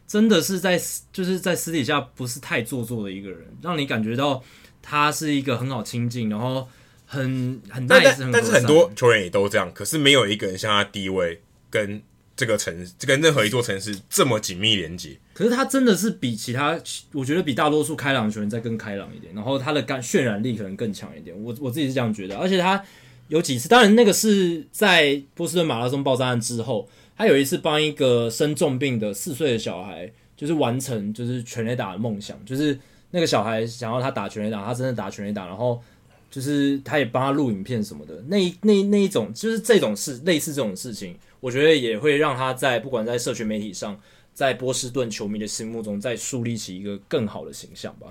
真的是在就是在私底下不是太做作的一个人，让你感觉到他是一个很好亲近，然后很很 nice，但但是很多球员也都这样，可是没有一个人像他地位跟。这个城市，跟任何一座城市这么紧密连接，可是他真的是比其他，我觉得比大多数开朗的球员再更开朗一点，然后他的感渲染力可能更强一点。我我自己是这样觉得，而且他有几次，当然那个是在波士顿马拉松爆炸案之后，他有一次帮一个生重病的四岁的小孩，就是完成就是全垒打的梦想，就是那个小孩想要他打全垒打，他真的打全垒打，然后就是他也帮他录影片什么的，那那那一种就是这种事，类似这种事情。我觉得也会让他在不管在社群媒体上，在波士顿球迷的心目中再树立起一个更好的形象吧。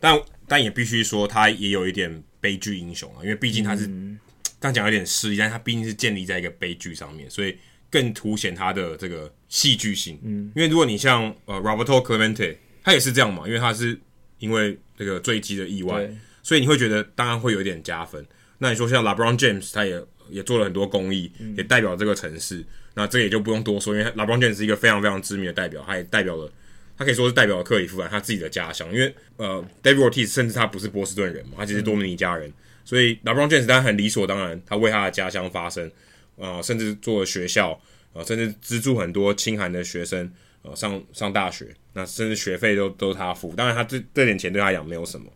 但但也必须说，他也有一点悲剧英雄啊，因为毕竟他是刚讲、嗯、有点失意，但他毕竟是建立在一个悲剧上面，所以更凸显他的这个戏剧性。嗯，因为如果你像呃 Roberto Clemente，他也是这样嘛，因为他是因为这个坠机的意外，所以你会觉得当然会有一点加分。那你说像 LeBron James，他也。也做了很多公益，也代表这个城市。嗯、那这个也就不用多说，因为 LeBron James 是一个非常非常知名的代表，他也代表了，他可以说是代表了克里夫兰他自己的家乡。因为呃，David Ortiz 甚至他不是波士顿人嘛，他其实是多米尼加人，嗯、所以 LeBron James 当然很理所当然，他为他的家乡发声啊、呃，甚至做了学校啊、呃，甚至资助很多清寒的学生呃上上大学，那甚至学费都都是他付。当然，他这这点钱对他讲没有什么。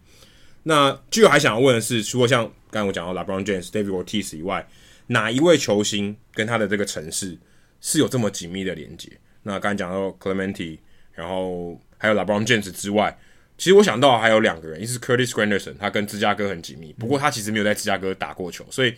那最后还想要问的是，除了像刚才我讲到 LeBron James、David Ortiz 以外，哪一位球星跟他的这个城市是有这么紧密的连接？那刚才讲到 Clemente，然后还有 LeBron James 之外，其实我想到还有两个人，一是 Curtis Granderson，他跟芝加哥很紧密，不过他其实没有在芝加哥打过球，所以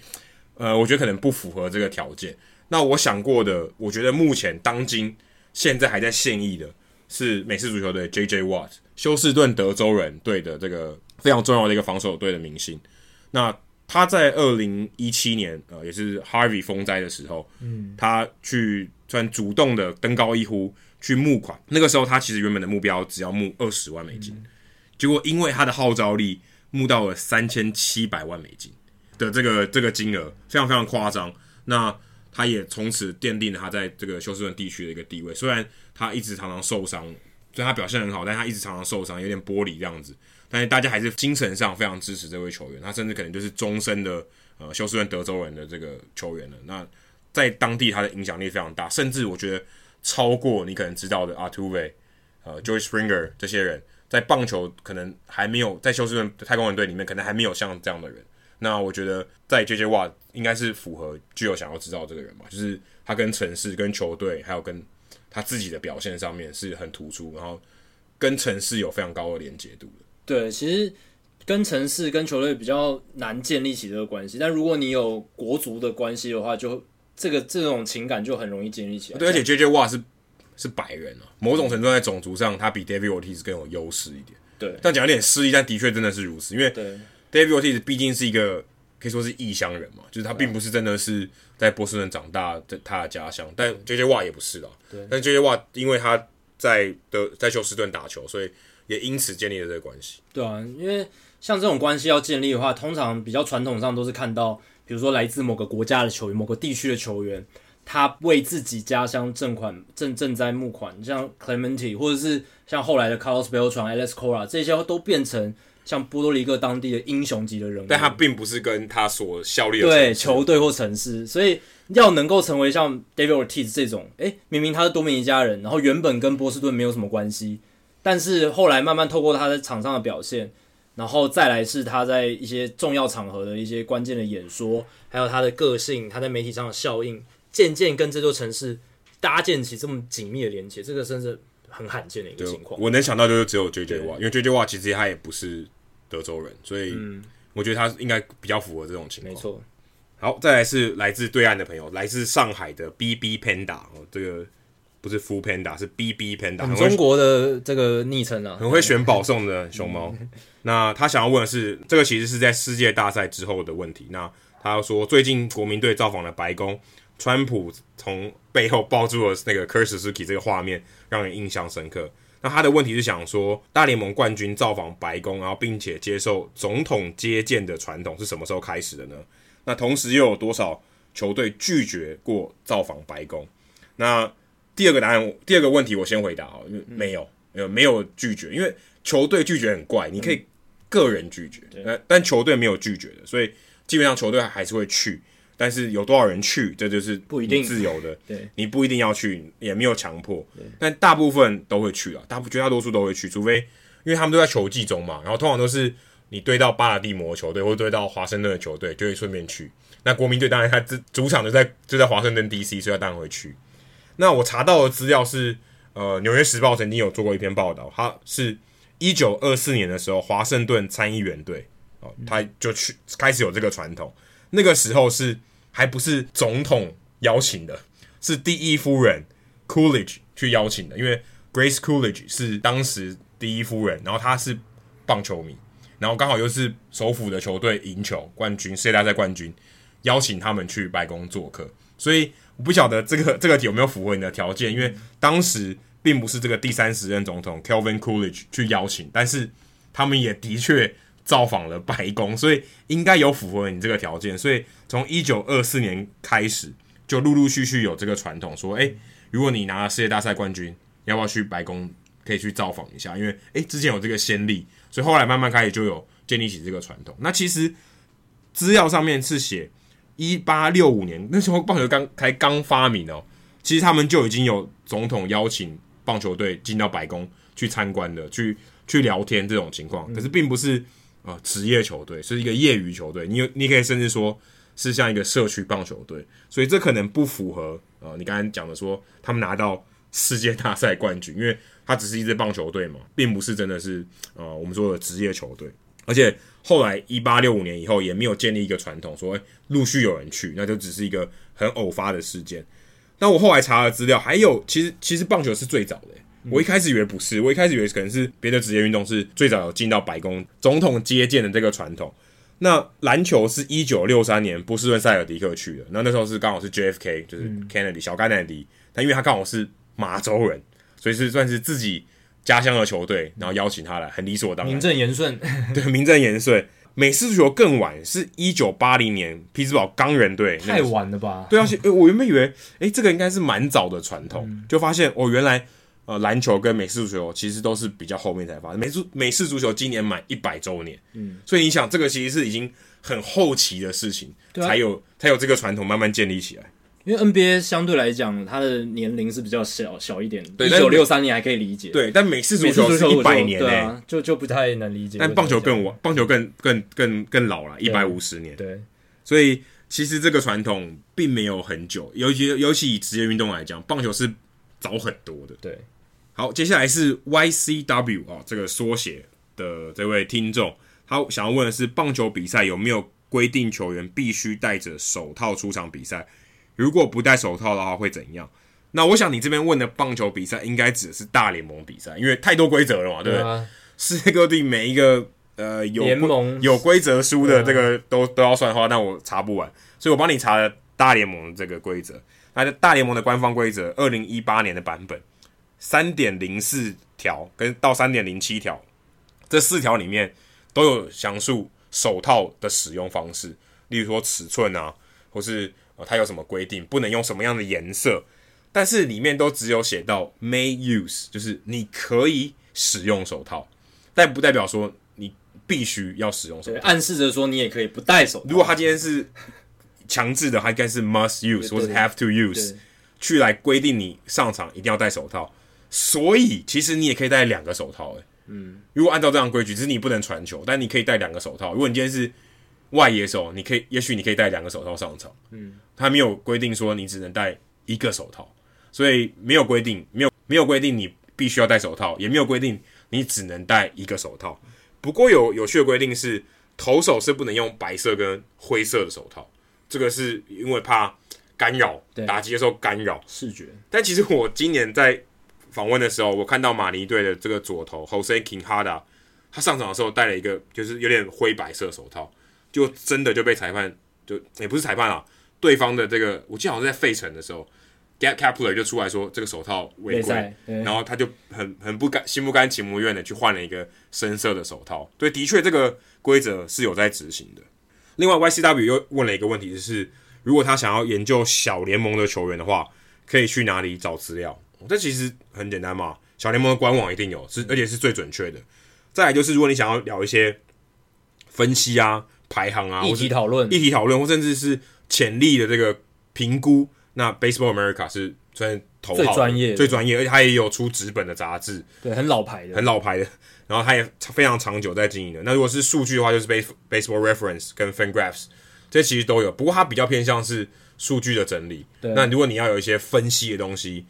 呃，我觉得可能不符合这个条件。那我想过的，我觉得目前当今现在还在现役的是美式足球队 JJ Watt，休斯顿德州人队的这个非常重要的一个防守队的明星。那他在二零一七年，呃，也是 Harvey 风灾的时候，嗯，他去算主动的登高一呼去募款。那个时候，他其实原本的目标只要募二十万美金，嗯、结果因为他的号召力，募到了三千七百万美金的这个这个金额，非常非常夸张。那他也从此奠定了他在这个休斯顿地区的一个地位。虽然他一直常常受伤，虽然他表现很好，但他一直常常受伤，有点玻璃这样子。但是大家还是精神上非常支持这位球员，他甚至可能就是终身的呃休斯顿德州人的这个球员了。那在当地他的影响力非常大，甚至我觉得超过你可能知道的 Altuve 呃 George Springer 这些人，在棒球可能还没有在休斯顿太空人队里面可能还没有像这样的人。那我觉得在 JJ w a 应该是符合具有想要知道这个人吧，就是他跟城市、跟球队还有跟他自己的表现上面是很突出，然后跟城市有非常高的连结度的。对，其实跟城市、跟球队比较难建立起这个关系，但如果你有国足的关系的话，就这个这种情感就很容易建立起来。对，而且 JJ Watt 是是白人啊，某种程度在种族上，他比 David Ortiz 更有优势一点。对，但讲有点失意，但的确真的是如此，因为 David Ortiz 毕竟是一个可以说是异乡人嘛，就是他并不是真的是在波士顿长大，在他的家乡，但 JJ Watt 也不是啦。对，但 JJ Watt 因为他在的在休斯顿打球，所以。也因此建立了这个关系。对啊，因为像这种关系要建立的话，通常比较传统上都是看到，比如说来自某个国家的球员、某个地区的球员，他为自己家乡赠款、賑賑灾募款，像 Clemente 或者是像后来的 Carlos Beltran、Alex Cora 这些都变成像波多黎各当地的英雄级的人物。但他并不是跟他所效力的对球队或城市，所以要能够成为像 David Ortiz 这种，诶，明明他是多米尼加人，然后原本跟波士顿没有什么关系。但是后来慢慢透过他在场上的表现，然后再来是他在一些重要场合的一些关键的演说，还有他的个性，他在媒体上的效应，渐渐跟这座城市搭建起这么紧密的连接，这个真是很罕见的一个情况。我能想到就是只有 JJ Watt，因为 JJ Watt 其实他也不是德州人，所以我觉得他应该比较符合这种情况。没错。好，再来是来自对岸的朋友，来自上海的 BB Panda 哦，这个。不是 Food Panda，是 BB Panda，中国的这个昵称啊，很会选保送的熊猫。那他想要问的是，这个其实是在世界大赛之后的问题。那他说，最近国民队造访了白宫，川普从背后抱住了那个 Suzuki，这个画面让人印象深刻。那他的问题是想说，大联盟冠军造访白宫，然后并且接受总统接见的传统是什么时候开始的呢？那同时又有多少球队拒绝过造访白宫？那第二个答案，第二个问题我先回答啊，没有，没有没有拒绝，因为球队拒绝很怪，你可以个人拒绝，但但球队没有拒绝的，所以基本上球队还是会去，但是有多少人去，这就是不一定。自由的，对，你不一定要去，也没有强迫，但大部分都会去啊，大绝大多数都会去，除非因为他们都在球季中嘛，然后通常都是你对到巴尔的摩球队或者对到华盛顿的球队，就会顺便去。那国民队当然他主主场就在就在华盛顿 DC，所以他当然会去。那我查到的资料是，呃，《纽约时报》曾经有做过一篇报道，他是一九二四年的时候，华盛顿参议员队哦，他就去开始有这个传统。那个时候是还不是总统邀请的，是第一夫人 Coolidge 去邀请的，因为 Grace Coolidge 是当时第一夫人，然后她是棒球迷，然后刚好又是首府的球队赢球冠军，世界大赛冠军，邀请他们去白宫做客，所以。我不晓得这个这个有没有符合你的条件，因为当时并不是这个第三十任总统 Calvin Coolidge 去邀请，但是他们也的确造访了白宫，所以应该有符合你这个条件。所以从一九二四年开始，就陆陆续续有这个传统，说，诶，如果你拿了世界大赛冠军，要不要去白宫可以去造访一下？因为诶，之前有这个先例，所以后来慢慢开始就有建立起这个传统。那其实资料上面是写。一八六五年那时候棒球刚才刚发明哦，其实他们就已经有总统邀请棒球队进到白宫去参观的，去去聊天这种情况。可是并不是呃职业球队，是一个业余球队。你有你可以甚至说是像一个社区棒球队，所以这可能不符合呃你刚才讲的说他们拿到世界大赛冠军，因为他只是一支棒球队嘛，并不是真的是呃我们说的职业球队，而且。后来一八六五年以后也没有建立一个传统，说陆续有人去，那就只是一个很偶发的事件。那我后来查了资料，还有其实其实棒球是最早的。我一开始以为不是，我一开始以为可能是别的职业运动是最早有进到白宫总统接见的这个传统。那篮球是一九六三年波士顿塞尔迪克去的，那那时候是刚好是 JFK，就是 Kennedy、嗯、小甘乃迪，他因为他刚好是马州人，所以是算是自己家乡的球队，然后邀请他来，很理所当然，名正言顺。对，名正言顺。美式足球更晚，是一九八零年匹兹堡钢人队，太晚了吧？对啊，我原本以为，哎、欸，这个应该是蛮早的传统，嗯、就发现哦，原来呃，篮球跟美式足球其实都是比较后面才发生。美足美式足球今年满一百周年，嗯，所以你想，这个其实是已经很后期的事情，啊、才有才有这个传统慢慢建立起来。因为 NBA 相对来讲，他的年龄是比较小小一点，一九六三年还可以理解。对，但美式足球是一百年诶、啊，就就不太能理解。但棒球更晚，棒球更更更更老了，一百五十年。对，所以其实这个传统并没有很久，尤其尤其以职业运动来讲，棒球是早很多的。对，好，接下来是 YCW 啊、哦，这个缩写的这位听众，他想要问的是，棒球比赛有没有规定球员必须戴着手套出场比赛？如果不戴手套的话会怎样？那我想你这边问的棒球比赛应该指的是大联盟比赛，因为太多规则了嘛，对不对？啊、世界各地每一个呃有联盟有规则书的这个都、啊、都要算的话，那我查不完，所以我帮你查了大联盟这个规则。那大联盟的官方规则，二零一八年的版本，三点零四条跟到三点零七条，这四条里面都有详述手套的使用方式，例如说尺寸啊，或是。哦，它有什么规定？不能用什么样的颜色？但是里面都只有写到 may use，就是你可以使用手套，但不代表说你必须要使用手套。暗示着说你也可以不戴手套。如果他今天是强制的，他应该是 must use 或是 have to use，去来规定你上场一定要戴手套。所以其实你也可以戴两个手套。诶，嗯，如果按照这样规矩，只是你不能传球，但你可以戴两个手套。如果你今天是外野手，你可以，也许你可以戴两个手套上场。嗯。他没有规定说你只能戴一个手套，所以没有规定，没有没有规定你必须要戴手套，也没有规定你只能戴一个手套。不过有有趣的规定是，投手是不能用白色跟灰色的手套，这个是因为怕干扰，打击的时候干扰视觉。但其实我今年在访问的时候，我看到马尼队的这个左投 Jose Quinada，他上场的时候戴了一个就是有点灰白色手套，就真的就被裁判就也不是裁判啊。对方的这个，我记得好像在费城的时候，Get Capler 就出来说这个手套违规，然后他就很很不甘心不甘情不愿的去换了一个深色的手套。对，的确这个规则是有在执行的。另外，YCW 又问了一个问题，就是如果他想要研究小联盟的球员的话，可以去哪里找资料？这其实很简单嘛，小联盟的官网一定有，是而且是最准确的。再来就是，如果你想要聊一些分析啊、排行啊、议题讨论、议题讨论，或甚至是潜力的这个评估，那 Baseball America 是算头号最专业、最专业，而且它也有出纸本的杂志，对，很老牌的，很老牌的。然后它也非常长久在经营的。那如果是数据的话，就是 Base Baseball Reference 跟 FanGraphs，这其实都有。不过它比较偏向是数据的整理。对，那如果你要有一些分析的东西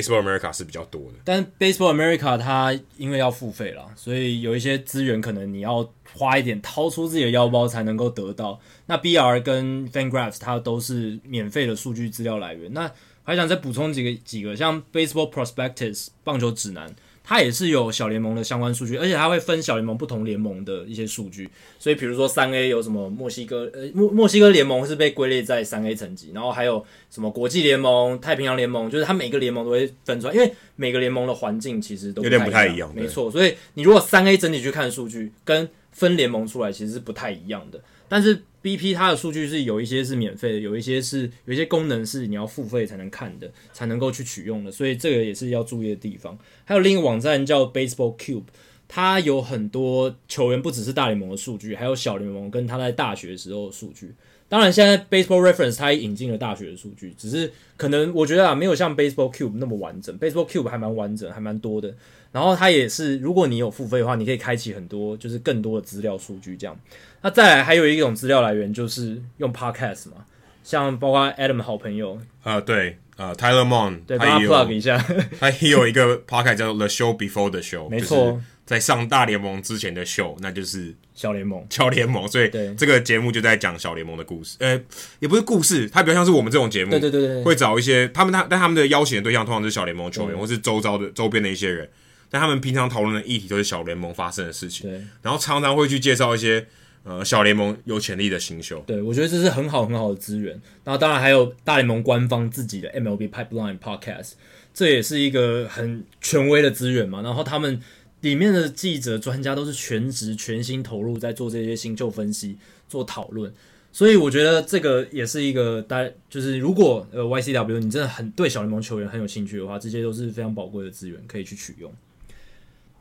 ，Baseball America 是比较多的。但 Baseball America 它因为要付费了，所以有一些资源可能你要花一点，掏出自己的腰包才能够得到。那 BR 跟 FanGraphs 它都是免费的数据资料来源。那还想再补充几个几个，像 Baseball Prospectus 棒球指南，它也是有小联盟的相关数据，而且它会分小联盟不同联盟的一些数据。所以比如说三 A 有什么墨西哥呃墨墨西哥联盟是被归类在三 A 层级，然后还有什么国际联盟、太平洋联盟，就是它每个联盟都会分出来，因为每个联盟的环境其实都有点不太一样。没错，所以你如果三 A 整体去看数据，跟分联盟出来其实是不太一样的，但是。BP 它的数据是有一些是免费的，有一些是有一些功能是你要付费才能看的，才能够去取用的，所以这个也是要注意的地方。还有另一个网站叫 Baseball Cube，它有很多球员不只是大联盟的数据，还有小联盟跟他在大学时候的数据。当然，现在 Baseball Reference 它也引进了大学的数据，只是可能我觉得啊，没有像 Baseball Cube 那么完整。Baseball Cube 还蛮完整，还蛮多的。然后它也是，如果你有付费的话，你可以开启很多，就是更多的资料数据这样。那再来还有一种资料来源，就是用 Podcast 嘛，像包括 Adam 的好朋友啊、呃，对，呃，Tyler Mon，对，帮他 plug 一下，他也有一个 Podcast 叫做 The Show Before the Show，没错，在上大联盟之前的 show，，那就是小联盟，小联盟，所以这个节目就在讲小联盟的故事，呃，也不是故事，它比较像是我们这种节目，对对对对，会找一些他们他但他们的邀请的对象通常是小联盟球员或是周遭的周边的一些人。但他们平常讨论的议题都是小联盟发生的事情，对。然后常常会去介绍一些呃小联盟有潜力的新秀。对，我觉得这是很好很好的资源。然后当然还有大联盟官方自己的 MLB Pipeline Podcast，这也是一个很权威的资源嘛。然后他们里面的记者专家都是全职全心投入在做这些新秀分析、做讨论。所以我觉得这个也是一个大，就是如果呃 YCW 你真的很对小联盟球员很有兴趣的话，这些都是非常宝贵的资源，可以去取用。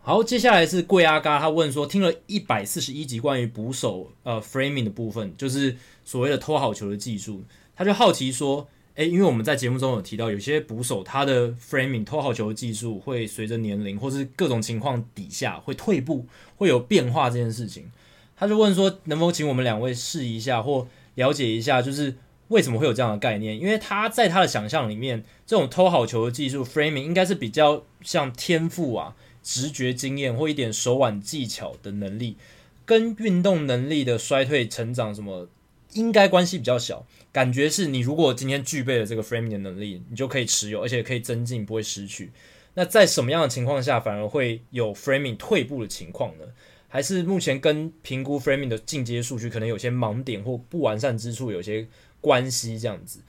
好，接下来是贵阿嘎，他问说，听了一百四十一集关于捕手呃 framing 的部分，就是所谓的偷好球的技术，他就好奇说，诶，因为我们在节目中有提到，有些捕手他的 framing 偷好球的技术会随着年龄或是各种情况底下会退步，会有变化这件事情。他就问说，能否请我们两位试一下或了解一下，就是为什么会有这样的概念？因为他在他的想象里面，这种偷好球的技术 framing 应该是比较像天赋啊、直觉经验或一点手腕技巧的能力，跟运动能力的衰退、成长什么应该关系比较小。感觉是你如果今天具备了这个 framing 的能力，你就可以持有，而且可以增进，不会失去。那在什么样的情况下反而会有 framing 退步的情况呢？还是目前跟评估 framing 的进阶数据可能有些盲点或不完善之处有些关系，这样子。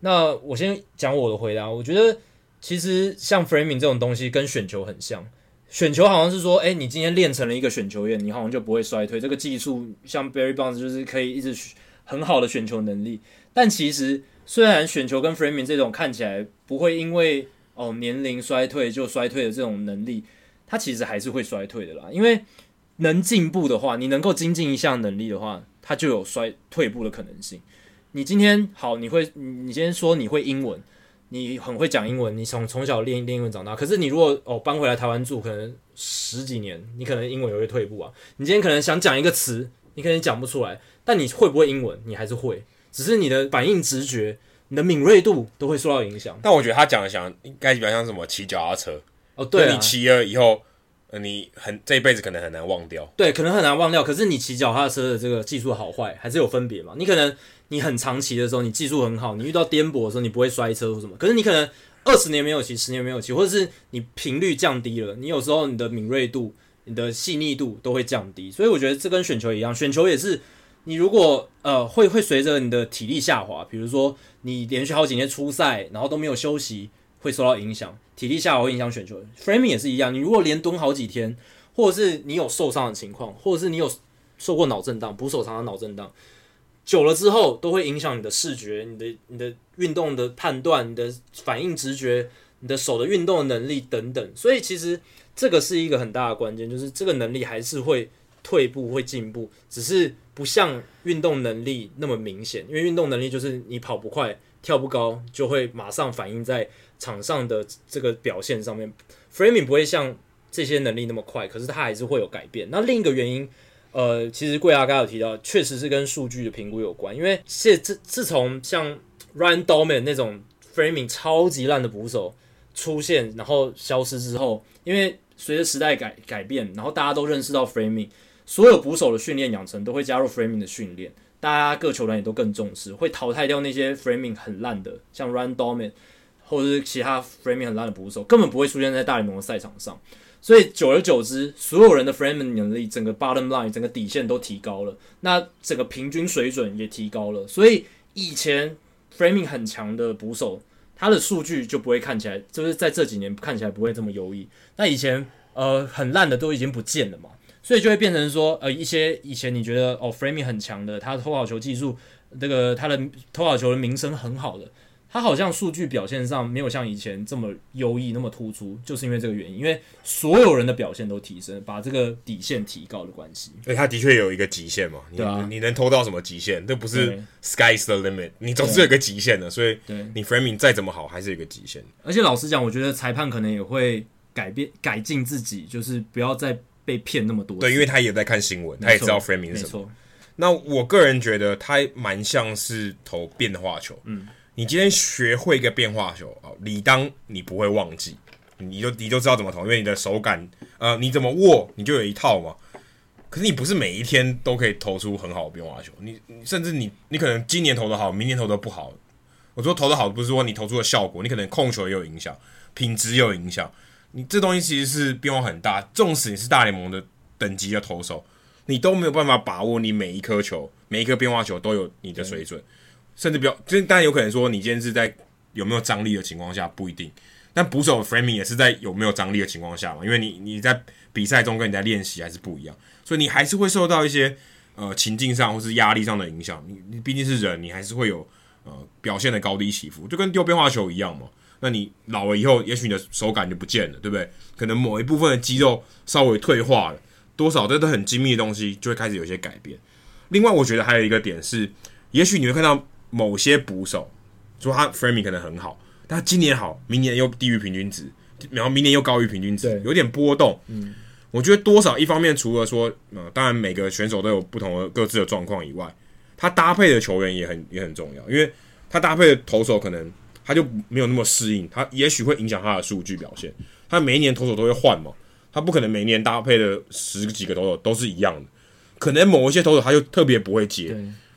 那我先讲我的回答。我觉得其实像 framing 这种东西跟选球很像，选球好像是说，哎，你今天练成了一个选球员，你好像就不会衰退。这个技术像 Barry Bonds 就是可以一直很好的选球能力。但其实虽然选球跟 framing 这种看起来不会因为哦年龄衰退就衰退的这种能力，它其实还是会衰退的啦，因为。能进步的话，你能够精进一项能力的话，它就有衰退步的可能性。你今天好，你会，你先说你会英文，你很会讲英文，你从从小练练英文长大。可是你如果哦搬回来台湾住，可能十几年，你可能英文也会退步啊。你今天可能想讲一个词，你可能讲不出来，但你会不会英文，你还是会，只是你的反应直觉、你的敏锐度都会受到影响。但我觉得他讲的像应该比较像什么骑脚踏车哦，对啊，你骑了以后。你很这一辈子可能很难忘掉，对，可能很难忘掉。可是你骑脚踏车的这个技术好坏还是有分别嘛？你可能你很长骑的时候，你技术很好，你遇到颠簸的时候，你不会摔车或什么。可是你可能二十年没有骑，十年没有骑，或者是你频率降低了，你有时候你的敏锐度、你的细腻度都会降低。所以我觉得这跟选球一样，选球也是你如果呃会会随着你的体力下滑，比如说你连续好几年出赛，然后都没有休息。会受到影响，体力下滑会影响选球。Framing 也是一样，你如果连蹲好几天，或者是你有受伤的情况，或者是你有受过脑震荡，捕手伤的脑震荡，久了之后都会影响你的视觉、你的你的运动的判断、你的反应直觉、你的手的运动能力等等。所以其实这个是一个很大的关键，就是这个能力还是会退步、会进步，只是不像运动能力那么明显，因为运动能力就是你跑不快、跳不高，就会马上反映在。场上的这个表现上面，framing 不会像这些能力那么快，可是它还是会有改变。那另一个原因，呃，其实贵阿刚有提到，确实是跟数据的评估有关。因为现自自从像 Ryan Doman 那种 framing 超级烂的捕手出现，然后消失之后，因为随着时代改改变，然后大家都认识到 framing，所有捕手的训练养成都会加入 framing 的训练，大家各球员也都更重视，会淘汰掉那些 framing 很烂的，像 Ryan Doman。或者是其他 framing 很烂的捕手，根本不会出现在大联盟的赛场上。所以久而久之，所有人的 framing 能力，整个 bottom line，整个底线都提高了，那整个平均水准也提高了。所以以前 framing 很强的捕手，他的数据就不会看起来，就是在这几年看起来不会这么优异。那以前呃很烂的都已经不见了嘛，所以就会变成说，呃一些以前你觉得哦 framing 很强的，他偷好球技术，这个他的偷好球的名声很好的。他好像数据表现上没有像以前这么优异、那么突出，就是因为这个原因，因为所有人的表现都提升，把这个底线提高的关系。所以他的确有一个极限嘛，对啊，你能投到什么极限？这不是 sky's the limit，你总是有一个极限的。所以，你 framing 再怎么好，还是有一个极限。而且老实讲，我觉得裁判可能也会改变、改进自己，就是不要再被骗那么多。对，因为他也在看新闻，他也知道 framing 是什么。那我个人觉得他蛮像是投变化球，嗯。你今天学会一个变化球啊，理当你不会忘记，你就你就知道怎么投，因为你的手感，呃，你怎么握，你就有一套嘛。可是你不是每一天都可以投出很好的变化球，你甚至你你可能今年投的好，明年投的不好。我说投的好，不是说你投出的效果，你可能控球也有影响，品质也有影响。你这东西其实是变化很大，纵使你是大联盟的等级的投手，你都没有办法把握你每一颗球、每一颗变化球都有你的水准，甚至不要，就当然有可能说你今天是在有没有张力的情况下不一定，但捕手 framing 也是在有没有张力的情况下嘛，因为你你在比赛中跟你在练习还是不一样，所以你还是会受到一些呃情境上或是压力上的影响。你你毕竟是人，你还是会有呃表现的高低起伏，就跟丢变化球一样嘛。那你老了以后，也许你的手感就不见了，对不对？可能某一部分的肌肉稍微退化了，多少这都很精密的东西就会开始有一些改变。另外，我觉得还有一个点是，也许你会看到某些捕手说他 framing 可能很好，但他今年好，明年又低于平均值，然后明年又高于平均值，有点波动。嗯，我觉得多少一方面，除了说，呃，当然每个选手都有不同的各自的状况以外，他搭配的球员也很也很重要，因为他搭配的投手可能。他就没有那么适应，他也许会影响他的数据表现。他每一年投手都会换嘛，他不可能每年搭配的十几个投手都是一样的。可能某一些投手他就特别不会接，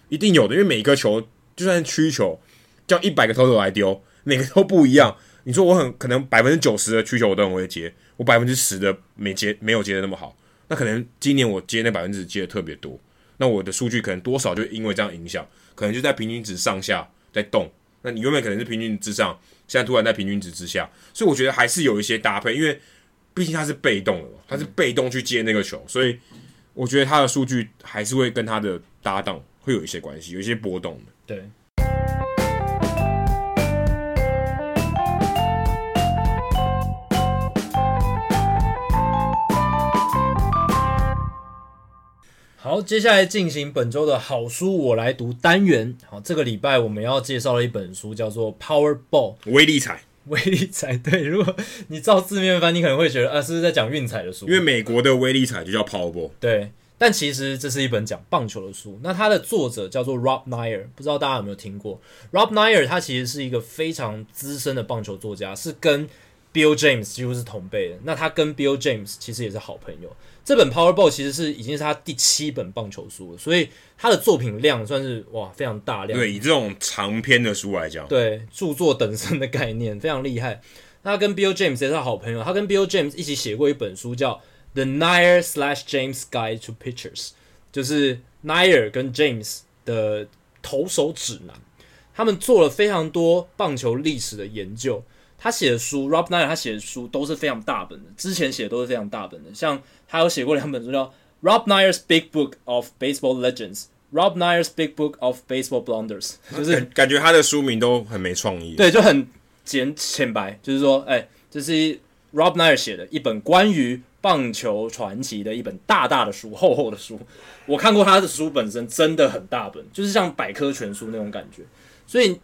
一定有的，因为每个球就算是曲球，叫一百个投手来丢，每个都不一样。你说我很可能百分之九十的曲球我都很会接，我百分之十的没接，没有接的那么好。那可能今年我接那百分之接的特别多，那我的数据可能多少就因为这样影响，可能就在平均值上下在动。那你原本可能是平均之上，现在突然在平均值之下，所以我觉得还是有一些搭配，因为毕竟他是被动的嘛，他是被动去接那个球，所以我觉得他的数据还是会跟他的搭档会有一些关系，有一些波动的。对。好，接下来进行本周的好书我来读单元。好，这个礼拜我们要介绍的一本书叫做《Powerball》威力彩。威力彩，对，如果你照字面翻，你可能会觉得啊，是不是在讲运彩的书？因为美国的威力彩就叫 Powerball。对，但其实这是一本讲棒球的书。那它的作者叫做 Rob Neyer，不知道大家有没有听过？Rob Neyer 他其实是一个非常资深的棒球作家，是跟 Bill James 几乎是同辈的。那他跟 Bill James 其实也是好朋友。这本 Powerball 其实是已经是他第七本棒球书了，所以他的作品量算是哇非常大量。对，以这种长篇的书来讲，对，著作等身的概念非常厉害。他跟 Bill James 也是好朋友，他跟 Bill James 一起写过一本书叫《The Neyer slash James Guide to Pitchers》，就是 Neyer 跟 James 的投手指南。他们做了非常多棒球历史的研究。他写的书，Rob Neyer 他写的书都是非常大本的，之前写的都是非常大本的，像他有写过两本书叫《Rob Neyer's Big Book of Baseball Legends》，《Rob Neyer's Big Book of Baseball Blunders》，就是感，觉他的书名都很没创意，对，就很简浅白，就是说，哎、欸，这是 Rob Neyer 写的一本关于棒球传奇的一本大大的书，厚厚的书。我看过他的书本身真的很大本，就是像百科全书那种感觉，所以。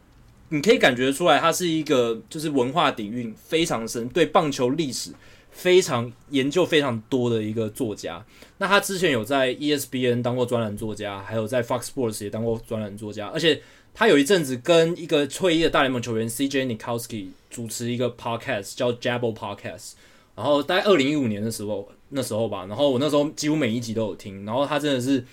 你可以感觉出来，他是一个就是文化底蕴非常深，对棒球历史非常研究非常多的一个作家。那他之前有在 ESPN 当过专栏作家，还有在 Fox Sports 也当过专栏作家，而且他有一阵子跟一个退役的大联盟球员 CJ Nitkowski 主持一个 podcast 叫 Jabble Podcast。然后大概二零一五年的时候，那时候吧，然后我那时候几乎每一集都有听。然后他真的是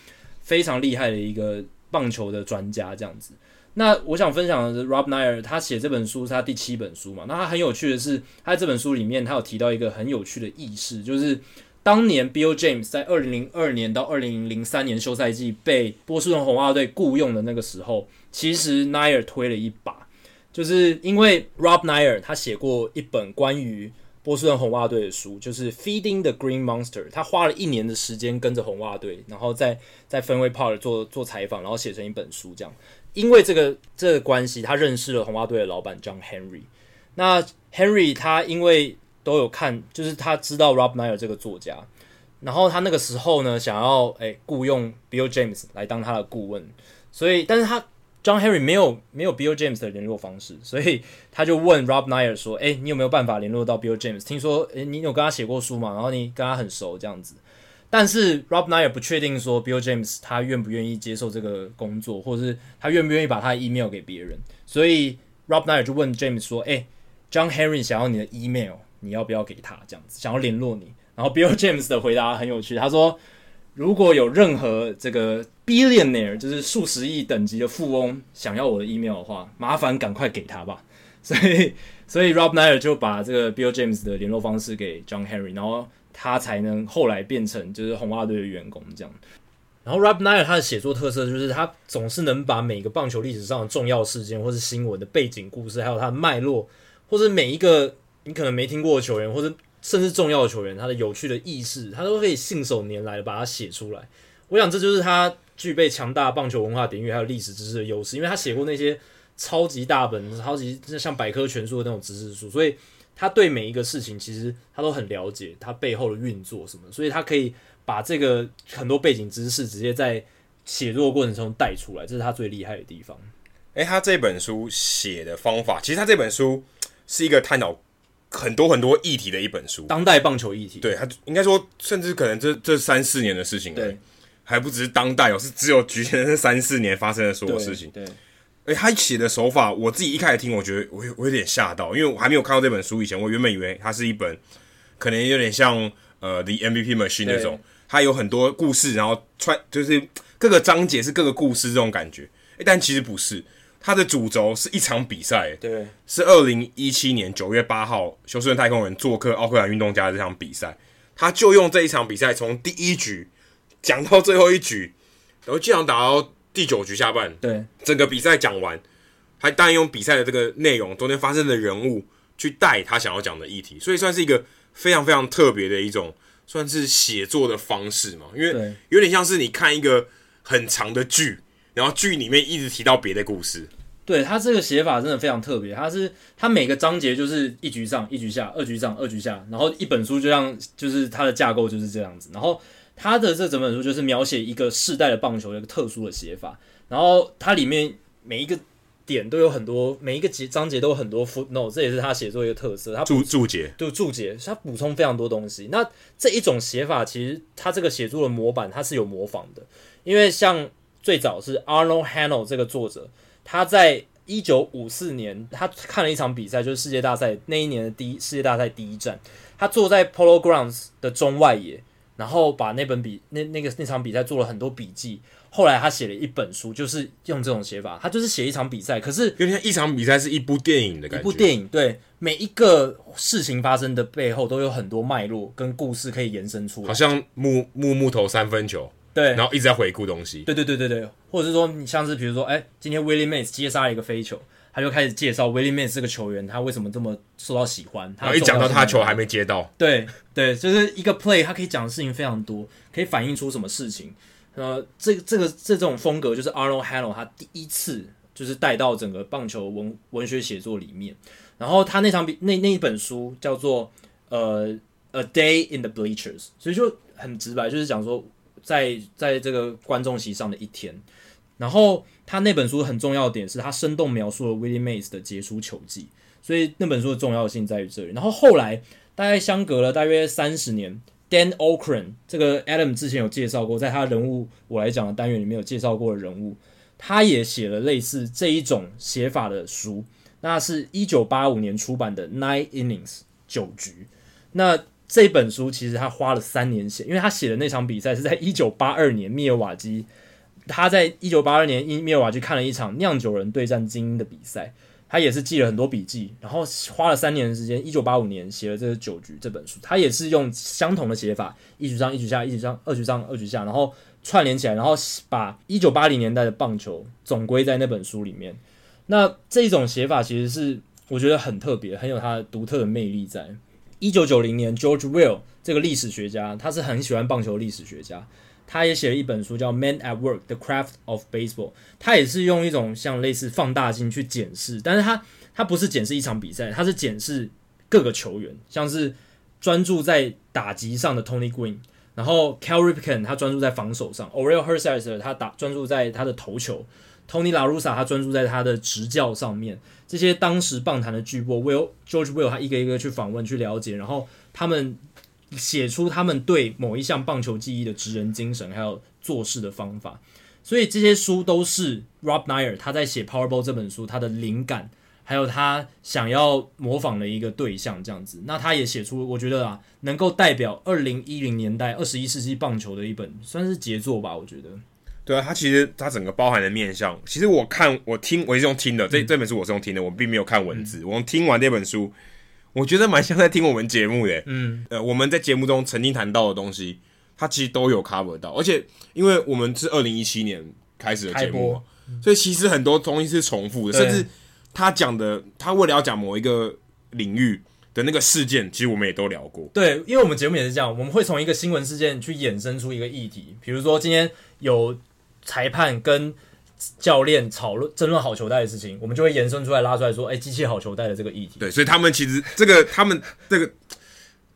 非常厉害的一个棒球的专家，这样子。那我想分享的是 Rob Neyer，他写这本书是他第七本书嘛？那他很有趣的是，他这本书里面，他有提到一个很有趣的意识，就是当年 Bill James 在二零零二年到二零零三年休赛季被波士顿红袜队雇佣的那个时候，其实 Nair 推了一把，就是因为 Rob Neyer 他写过一本关于波士顿红袜队的书，就是 Feeding the Green Monster，他花了一年的时间跟着红袜队，然后在在 Fenway Park 做做采访，然后写成一本书这样。因为这个这个关系，他认识了红袜队的老板 John Henry。那 Henry 他因为都有看，就是他知道 Rob Neyer 这个作家，然后他那个时候呢，想要诶雇佣 Bill James 来当他的顾问，所以但是他 John Henry 没有没有 Bill James 的联络方式，所以他就问 Rob n y e r 说：“诶，你有没有办法联络到 Bill James？听说诶你有跟他写过书嘛？然后你跟他很熟这样子。”但是 Rob n y e r 不确定说 Bill James 他愿不愿意接受这个工作，或者是他愿不愿意把他的 email 给别人，所以 Rob n y e r 就问 James 说：“哎，John Henry 想要你的 email，你要不要给他？这样子想要联络你。”然后 Bill James 的回答很有趣，他说：“如果有任何这个 billionaire，就是数十亿等级的富翁想要我的 email 的话，麻烦赶快给他吧。”所以，所以 Rob Neyer 就把这个 Bill James 的联络方式给 John Henry，然后。他才能后来变成就是红袜队的员工这样。然后 Rob Neyer 他的写作特色就是他总是能把每个棒球历史上的重要事件，或是新闻的背景故事，还有他的脉络，或者每一个你可能没听过的球员，或者甚至重要的球员，他的有趣的軼事，他都可以信手拈来的把它写出来。我想这就是他具备强大棒球文化底蕴还有历史知识的优势，因为他写过那些超级大本、超级像百科全书的那种知识书，所以他对每一个事情其实他都很了解，他背后的运作什么，所以他可以把这个很多背景知识直接在写作过程中带出来，这是他最厉害的地方。诶，他这本书写的方法，其实他这本书是一个探讨很多很多议题的一本书，当代棒球议题。对，他应该说，甚至可能这这三四年的事情，对，还不只是当代哦，是只有局限在这三四年发生的所有事情。对。对诶，他写的手法，我自己一开始听，我觉得我有我有点吓到，因为我还没有看到这本书以前，我原本以为它是一本可能有点像呃《The MVP Machine》那种，它有很多故事，然后穿就是各个章节是各个故事这种感觉。哎，但其实不是，它的主轴是一场比赛，对，是二零一七年九月八号休斯顿太空人做客奥克兰运动家的这场比赛，他就用这一场比赛从第一局讲到最后一局，然后经常打到。第九局下半，对整个比赛讲完，还当然用比赛的这个内容，中间发生的人物去带他想要讲的议题，所以算是一个非常非常特别的一种，算是写作的方式嘛。因为有点像是你看一个很长的剧，然后剧里面一直提到别的故事。对，他这个写法真的非常特别，他是他每个章节就是一局上一局下，二局上二局下，然后一本书就像就是它的架构就是这样子，然后。他的这整本书就是描写一个世代的棒球的一个特殊的写法，然后它里面每一个点都有很多，每一个节章节都有很多 footnote，这也是他写作一个特色。他注注解，对注解，他补充非常多东西。那这一种写法，其实他这个写作的模板，他是有模仿的，因为像最早是 Arnold Hanel 这个作者，他在一九五四年，他看了一场比赛，就是世界大赛那一年的第一世界大赛第一站，他坐在 Polo Grounds 的中外野。然后把那本比那那个那场比赛做了很多笔记，后来他写了一本书，就是用这种写法，他就是写一场比赛，可是有点像一场比赛是一部电影的感觉。一部电影，对，每一个事情发生的背后都有很多脉络跟故事可以延伸出来，好像木木木头三分球，对，然后一直在回顾东西，对对对对对，或者是说你像是比如说，哎，今天 Willie Mays 接杀了一个飞球。他就开始介绍 Willie Mays 这个球员，他为什么这么受到喜欢。他一讲到他球还没接到，对对，就是一个 play，他可以讲的事情非常多，可以反映出什么事情。呃，这这个这这种风格就是 Arnold Hanel 他第一次就是带到整个棒球文文学写作里面。然后他那场比那那一本书叫做呃 A Day in the Bleachers，所以就很直白，就是讲说在在这个观众席上的一天。然后他那本书很重要的点是他生动描述了 Willie Mays 的杰出球技，所以那本书的重要性在于这里。然后后来大概相隔了大约三十年，Dan Okran 这个 Adam 之前有介绍过，在他人物我来讲的单元里面有介绍过的人物，他也写了类似这一种写法的书，那是一九八五年出版的 Nine Innings 九局。那这本书其实他花了三年写，因为他写的那场比赛是在一九八二年密尔瓦基。他在一九八二年因米尔瓦去看了一场酿酒人对战精英的比赛，他也是记了很多笔记，然后花了三年的时间，一九八五年写了这个酒局这本书。他也是用相同的写法，一局上一局下，一局上二局上二局下，然后串联起来，然后把一九八零年代的棒球总归在那本书里面。那这种写法其实是我觉得很特别，很有它独特的魅力在。一九九零年，George Will 这个历史学家，他是很喜欢棒球历史学家。他也写了一本书叫《Men at Work: The Craft of Baseball》，他也是用一种像类似放大镜去检视，但是他他不是检视一场比赛，他是检视各个球员，像是专注在打击上的 Tony Green，然后 Cal Ripken 他专注在防守上，Orel Hershiser 他打专注在他的投球，Tony La Russa 他专注在他的执教上面，这些当时棒坛的巨擘 Will George Will 他一个一个去访问去了解，然后他们。写出他们对某一项棒球技艺的职人精神，还有做事的方法，所以这些书都是 Rob Neyer 他在写《Powerball》这本书他的灵感，还有他想要模仿的一个对象这样子。那他也写出，我觉得啊，能够代表二零一零年代二十一世纪棒球的一本算是杰作吧。我觉得，对啊，他其实他整个包含的面向，其实我看我听我是用听的，这这本书我是用听的，我并没有看文字，嗯、我用听完这本书。我觉得蛮像在听我们节目的。嗯，呃，我们在节目中曾经谈到的东西，它其实都有 cover 到，而且因为我们是二零一七年开始的节目嘛，所以其实很多东西是重复的，甚至他讲的，他为了要讲某一个领域的那个事件，其实我们也都聊过。对，因为我们节目也是这样，我们会从一个新闻事件去衍生出一个议题，比如说今天有裁判跟教练讨论争论好球带的事情，我们就会延伸出来拉出来说，哎，机器好球带的这个议题。对，所以他们其实这个他们这个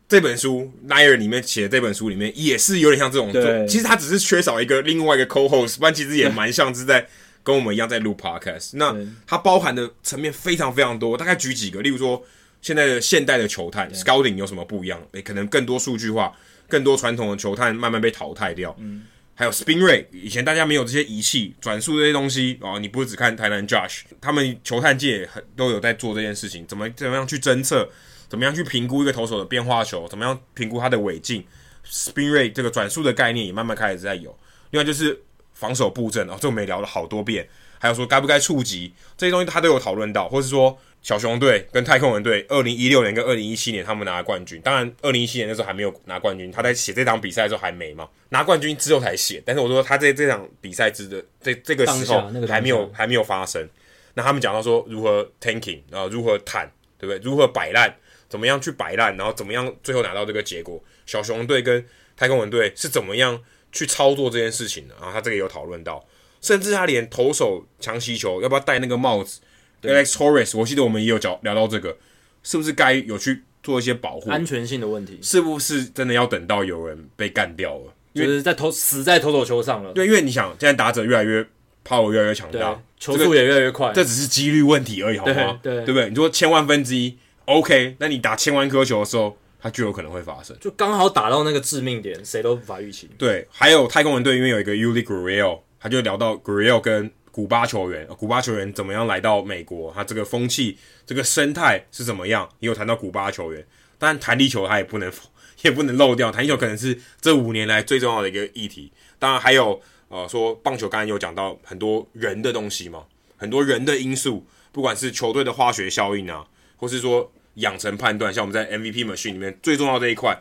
这本书 Nair 里面写的这本书里面也是有点像这种，对其实他只是缺少一个另外一个 co-host，不然其实也蛮像是在跟我们一样在录 podcast。那它包含的层面非常非常多，大概举几个，例如说现在的现代的球探 scouting 有什么不一样？诶，可能更多数据化，更多传统的球探慢慢被淘汰掉。嗯。还有 spin rate，以前大家没有这些仪器转速这些东西哦，你不是只看台南 Josh，他们球探界很都有在做这件事情，怎么怎么样去侦测，怎么样去评估一个投手的变化球，怎么样评估他的尾劲，spin rate 这个转速的概念也慢慢开始在有。另外就是防守布阵哦，这我们也聊了好多遍，还有说该不该触及这些东西，他都有讨论到，或是说。小熊队跟太空人队，二零一六年跟二零一七年他们拿了冠军。当然，二零一七年那时候还没有拿冠军，他在写这场比赛的时候还没嘛。拿冠军之后才写。但是我说他在这场比赛之的这这个时候还没有还没有发生。那他们讲到说如何 tanking 啊，如何坦，对不对？如何摆烂，怎么样去摆烂，然后怎么样最后拿到这个结果。小熊队跟太空人队是怎么样去操作这件事情的？然后他这个有讨论到，甚至他连投手强袭球要不要戴那个帽子。Alex Torres，我记得我们也有聊聊到这个，是不是该有去做一些保护安全性的问题？是不是真的要等到有人被干掉了，就是在投死在投手球上了？对，因为你想，现在打者越来越 power 越来越强大，球速也越来越快，这只是几率问题而已，好吗？对，对不对？你说千万分之一，OK，那你打千万颗球的时候，它就有可能会发生，就刚好打到那个致命点，谁都无法预期。对，还有太空人队因为有一个 Yuli Gurriel，他就聊到 Gurriel 跟。古巴球员，古巴球员怎么样来到美国？他这个风气、这个生态是怎么样？也有谈到古巴球员，但弹力球他也不能 也不能漏掉，弹力球可能是这五年来最重要的一个议题。当然还有呃，说棒球刚才有讲到很多人的东西嘛，很多人的因素，不管是球队的化学效应啊，或是说养成判断，像我们在 MVP Machine 里面最重要这一块，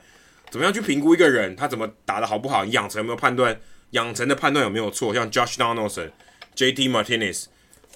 怎么样去评估一个人他怎么打得好不好？养成有没有判断？养成的判断有没有错？像 Josh Donaldson。J.T. Martinez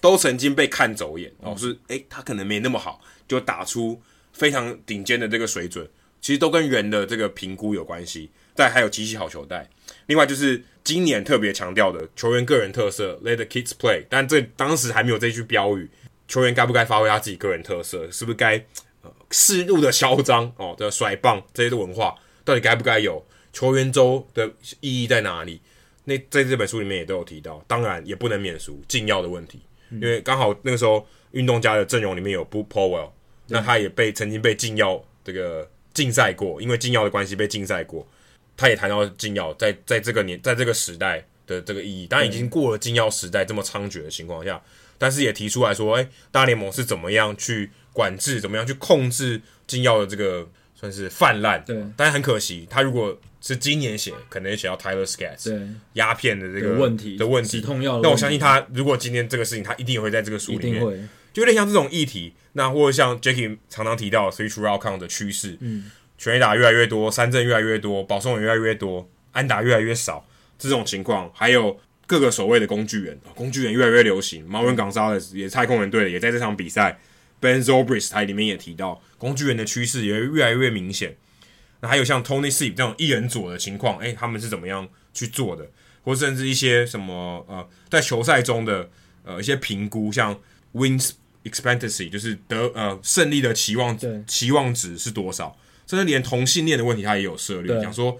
都曾经被看走眼，哦，是诶、欸，他可能没那么好，就打出非常顶尖的这个水准，其实都跟人的这个评估有关系。再还有机器好球带，另外就是今年特别强调的球员个人特色，Let the kids play。但这当时还没有这句标语，球员该不该发挥他自己个人特色？是不是该呃适度的嚣张哦的甩棒这些的文化，到底该不该有？球员周的意义在哪里？那在这本书里面也都有提到，当然也不能免俗禁药的问题，因为刚好那个时候运动家的阵容里面有 Boog Powell，那他也被曾经被禁药这个禁赛过，因为禁药的关系被禁赛过。他也谈到禁药在在这个年在这个时代的这个意义，当然已经过了禁药时代这么猖獗的情况下，但是也提出来说，哎，大联盟是怎么样去管制，怎么样去控制禁药的这个算是泛滥。对，但是很可惜，他如果是今年写，可能也写到 Tyler 对鸦片的这个问题的问题，痛药。那我相信他，如果今天这个事情，他一定也会在这个书里面，就有点像这种议题。那或者像 Jackie 常常提到 three true outcomes 的趋势，嗯，全垒打越来越多，三振越来越多，保送也越来越多，安打越来越少，这种情况，还有各个所谓的工具人，工具人越来越流行。Marwin Gonzalez 也是太空人队的，也在这场比赛，Ben Zobrist 他里面也提到，工具人的趋势也越来越明显。那还有像 Tony Sip 这种一人左的情况，诶、欸，他们是怎么样去做的？或甚至一些什么呃，在球赛中的呃一些评估，像 Wins Expectancy，就是得呃胜利的期望期望值是多少？甚至连同性恋的问题，他也有涉猎，讲说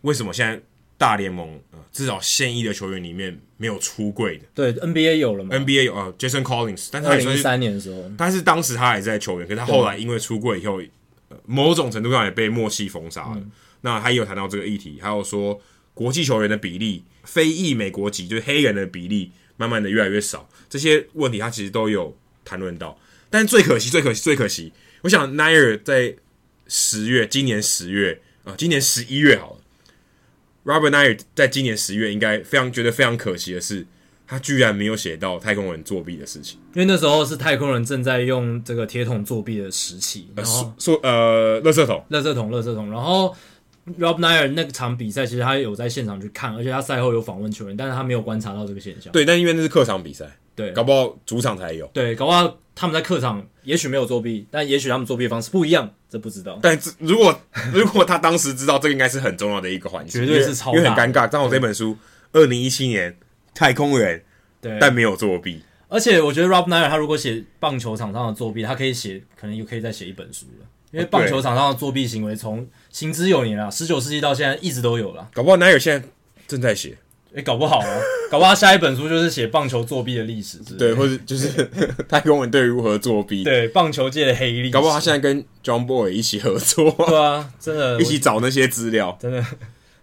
为什么现在大联盟呃至少现役的球员里面没有出柜的？对，NBA 有了吗？NBA 有呃 Jason Collins，但是他也是二三年的时候，但是当时他还是在球员，可是他后来因为出柜以后。某种程度上也被默契封杀了。嗯、那他也有谈到这个议题，还有说国际球员的比例，非裔美国籍就是黑人的比例，慢慢的越来越少。这些问题他其实都有谈论到。但最可惜，最可惜，最可惜，我想 Nair 在十月，今年十月啊，今年十一月好了。Robert Nair 在今年十月应该非常觉得非常可惜的是，他居然没有写到太空人作弊的事情，因为那时候是太空人正在用这个铁桶作弊的时期，然后说呃，垃圾桶，垃圾桶，垃圾桶，然后 Rob Nair 那场比赛，其实他有在现场去看，而且他赛后有访问球员，但是他没有观察到这个现象。对，但因为那是客场比赛，对，搞不好主场才有。对，搞不好他们在客场也许没有作弊，但也许他们作弊的方式不一样，这不知道。但如果如果他当时知道，这个应该是很重要的一个环节，绝对是超，因为很尴尬。刚好这本书，二零一七年太空人。对，但没有作弊。而且我觉得 Rob Nair 他如果写棒球场上的作弊，他可以写，可能又可以再写一本书了。因为棒球场上的作弊行为从行之有年啊，十九世纪到现在一直都有了。搞不好 Nair 现在正在写，哎、欸，搞不好啊，搞不好他下一本书就是写棒球作弊的历史，对，或者就是太空人队如何作弊，对，棒球界的黑历史。搞不好他现在跟 John Boy 一起合作，对啊，真的，一起找那些资料，真的。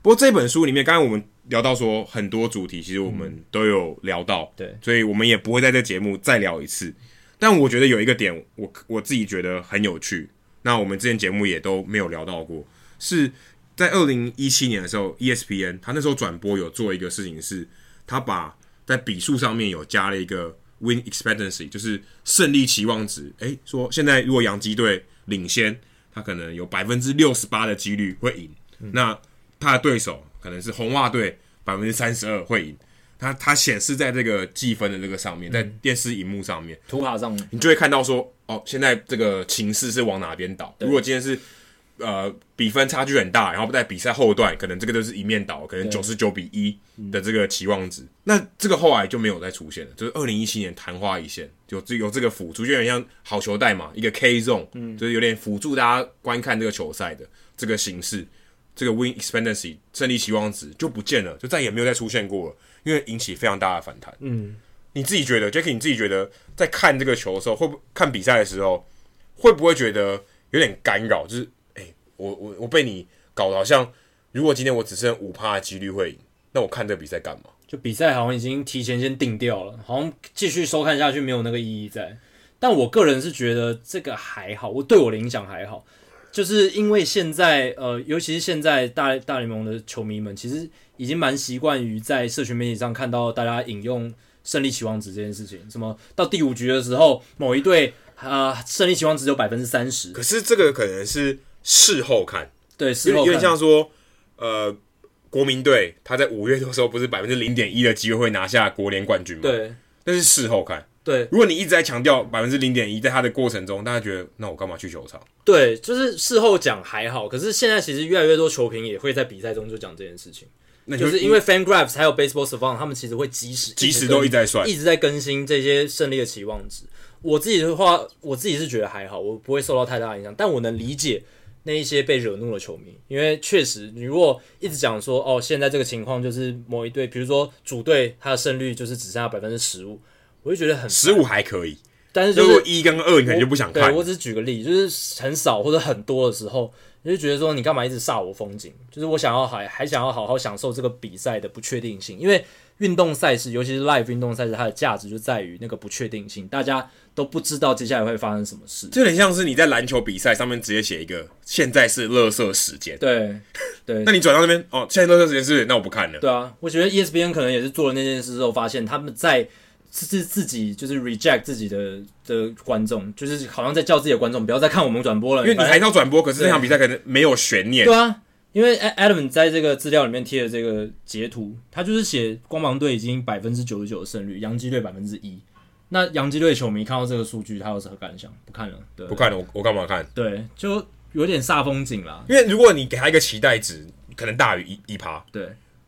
不过这本书里面，刚刚我们。聊到说很多主题，其实我们都有聊到，嗯、对，所以我们也不会在这节目再聊一次。但我觉得有一个点，我我自己觉得很有趣，那我们之前节目也都没有聊到过，是在二零一七年的时候，ESPN 他那时候转播有做一个事情，是他把在比数上面有加了一个 win expectancy，就是胜利期望值。诶，说现在如果洋基队领先，他可能有百分之六十八的几率会赢，嗯、那他的对手。可能是红袜队百分之三十二会赢，它它显示在这个计分的这个上面，在电视荧幕上面、图卡上。面，你就会看到说，哦，现在这个情势是往哪边倒。如果今天是呃比分差距很大，然后在比赛后段，可能这个都是一面倒，可能九十九比一的这个期望值，那这个后来就没有再出现了。就是二零一七年昙花一现，就这有这个辅助，就有点像好球带嘛，一个 K zone，嗯，就是有点辅助大家观看这个球赛的这个形式。这个 win expectancy 胜利期望值就不见了，就再也没有再出现过了，因为引起非常大的反弹。嗯，你自己觉得，Jacky，你自己觉得在看这个球的时候，会不看比赛的时候，会不会觉得有点干扰？就是，哎，我我我被你搞得好像，如果今天我只剩五趴的几率会赢，那我看这个比赛干嘛？就比赛好像已经提前先定掉了，好像继续收看下去没有那个意义在。但我个人是觉得这个还好，我对我的影响还好。就是因为现在，呃，尤其是现在大大联盟的球迷们，其实已经蛮习惯于在社群媒体上看到大家引用胜利期望值这件事情。什么到第五局的时候，某一队啊、呃、胜利期望值有百分之三十。可是这个可能是事后看，对，事后看。有点像说，呃，国民队他在五月的时候不是百分之零点一的机会会拿下国联冠军吗？对，但是事后看。对，如果你一直在强调百分之零点一，在他的过程中，大家觉得那我干嘛去球场？对，就是事后讲还好，可是现在其实越来越多球评也会在比赛中就讲这件事情，那就，是因为 FanGraphs 还有 Baseball Savant 他们其实会及时及时都一直在算，一直在更新这些胜利的期望值。我自己的话，我自己是觉得还好，我不会受到太大的影响，但我能理解那一些被惹怒的球迷，因为确实你如果一直讲说哦，现在这个情况就是某一队，比如说主队他的胜率就是只剩下百分之十五。我就觉得很十五还可以，但是就是如果一跟二，你可能就不想看。对，我只是举个例，就是很少或者很多的时候，你就觉得说你干嘛一直煞我风景？就是我想要还还想要好好享受这个比赛的不确定性，因为运动赛事，尤其是 live 运动赛事，它的价值就在于那个不确定性，大家都不知道接下来会发生什么事。就很像是你在篮球比赛上面直接写一个现在是垃圾时间，对 对。那你转到那边哦，现在垃圾时间是？那我不看了。对啊，我觉得 ESPN 可能也是做了那件事之后，发现他们在。是自己就是 reject 自己的的观众，就是好像在叫自己的观众不要再看我们转播了，因为你还要转播，可是这场比赛可能没有悬念。对啊，因为 Adam 在这个资料里面贴的这个截图，他就是写光芒队已经百分之九十九的胜率，洋基队百分之一。那洋基队球迷看到这个数据，他有什么感想？不看了，对，不看了，我我干嘛看？对，就有点煞风景啦。因为如果你给他一个期待值，可能大于一一趴，对。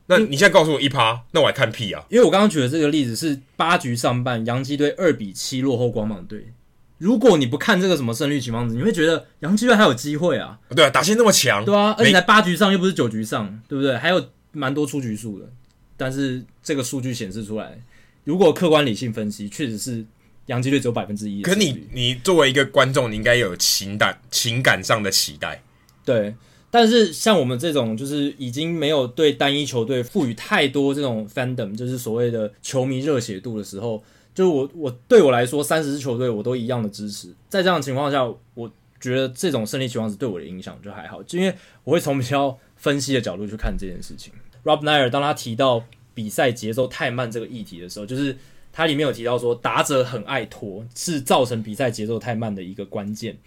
那你现在告诉我一趴，那我还看屁啊！因为我刚刚举的这个例子是八局上半，洋基队二比七落后光芒队。如果你不看这个什么胜率情况值，你会觉得洋基队还有机会啊？对啊，打线那么强，对啊，而且在八局上又不是九局上，对不对？还有蛮多出局数的。但是这个数据显示出来，如果客观理性分析，确实是洋基队只有百分之一。可你你作为一个观众，你应该有情感情感上的期待，对。但是像我们这种，就是已经没有对单一球队赋予太多这种 fandom，就是所谓的球迷热血度的时候，就是我我对我来说，三十支球队我都一样的支持。在这样的情况下，我觉得这种胜利情况是对我的影响就还好，就因为我会从比较分析的角度去看这件事情。Rob Nair 当他提到比赛节奏太慢这个议题的时候，就是他里面有提到说，打者很爱拖，是造成比赛节奏太慢的一个关键。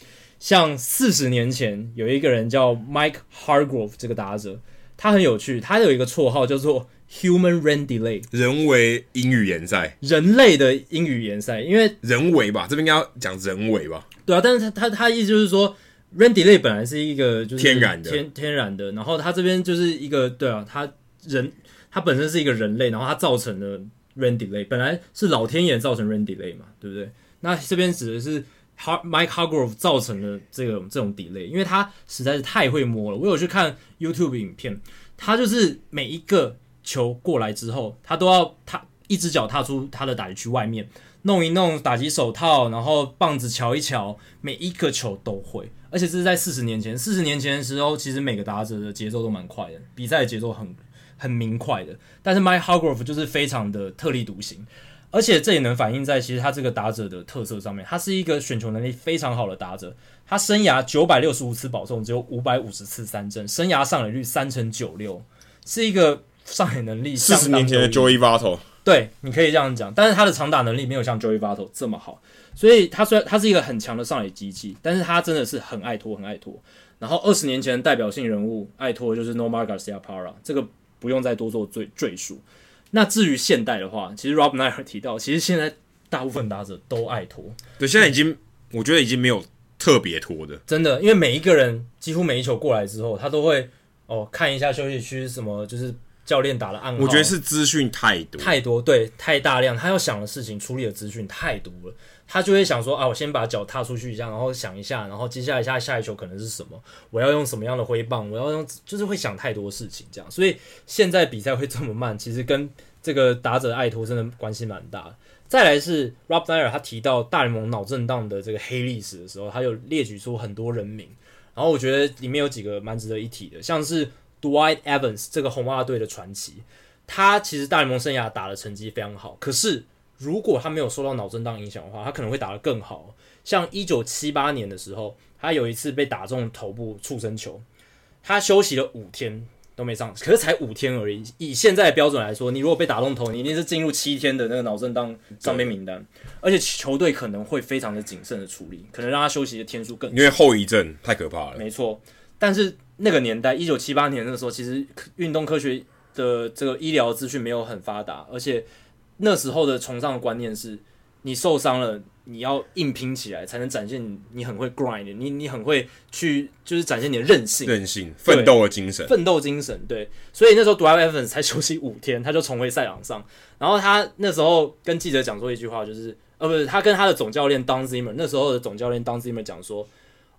像四十年前有一个人叫 Mike Hargrove，这个打者，他很有趣，他有一个绰号叫做 Human Rain Delay，人为英语联赛，人类的英语联赛，因为人为吧，这边应该要讲人为吧？对啊，但是他他他意思就是说，Rain Delay 本来是一个就是天然的天天然的，然后他这边就是一个对啊，他人他本身是一个人类，然后他造成了 Rain Delay，本来是老天爷造成 Rain Delay 嘛，对不对？那这边指的是。Mike Hargrove 造成了这个这种 delay，因为他实在是太会摸了。我有去看 YouTube 影片，他就是每一个球过来之后，他都要他一只脚踏出他的打击区外面，弄一弄打击手套，然后棒子瞧一瞧，每一个球都会。而且这是在四十年前，四十年前的时候，其实每个打者的节奏都蛮快的，比赛节奏很很明快的。但是 Mike Hargrove 就是非常的特立独行。而且这也能反映在其实他这个打者的特色上面，他是一个选球能力非常好的打者。他生涯九百六十五次保送，只有五百五十次三振，生涯上垒率三成九六，是一个上垒能力。四十年前的 Joey Votto，对，你可以这样讲。但是他的长打能力没有像 Joey Votto 这么好，所以他虽然他是一个很强的上垒机器，但是他真的是很爱拖，很爱拖。然后二十年前的代表性人物爱拖就是 Nomar Garciaparra，这个不用再多做赘赘述。那至于现代的话，其实 Rob Nier 提到，其实现在大部分打者都爱拖。对，现在已经我觉得已经没有特别拖的，真的，因为每一个人几乎每一球过来之后，他都会哦看一下休息区什么，就是教练打了暗号。我觉得是资讯太多太多，对，太大量，他要想的事情、处理的资讯太多了。他就会想说啊，我先把脚踏出去一下，然后想一下，然后接下来下下一球可能是什么？我要用什么样的挥棒？我要用，就是会想太多事情这样。所以现在比赛会这么慢，其实跟这个打者爱托真的关系蛮大的。再来是 Rob Nier 他提到大联盟脑震荡的这个黑历史的时候，他有列举出很多人名，然后我觉得里面有几个蛮值得一提的，像是 Dwight Evans 这个红袜队的传奇，他其实大联盟生涯打的成绩非常好，可是。如果他没有受到脑震荡影响的话，他可能会打得更好。像一九七八年的时候，他有一次被打中头部触身球，他休息了五天都没上，可是才五天而已。以现在的标准来说，你如果被打中头，你一定是进入七天的那个脑震荡上面名单，而且球队可能会非常的谨慎的处理，可能让他休息的天数更，因为后遗症太可怕了。没错，但是那个年代，一九七八年那个时候，其实运动科学的这个医疗资讯没有很发达，而且。那时候的崇尚的观念是，你受伤了，你要硬拼起来，才能展现你很会 grind，你你很会去，就是展现你的韧性、韧性、奋斗的精神、奋斗精神。对，所以那时候 Dwight Evans 才休息五天，他就重回赛场上。然后他那时候跟记者讲说一句话，就是，呃，不是，他跟他的总教练 Don Zimmer，那时候的总教练 Don Zimmer 讲说，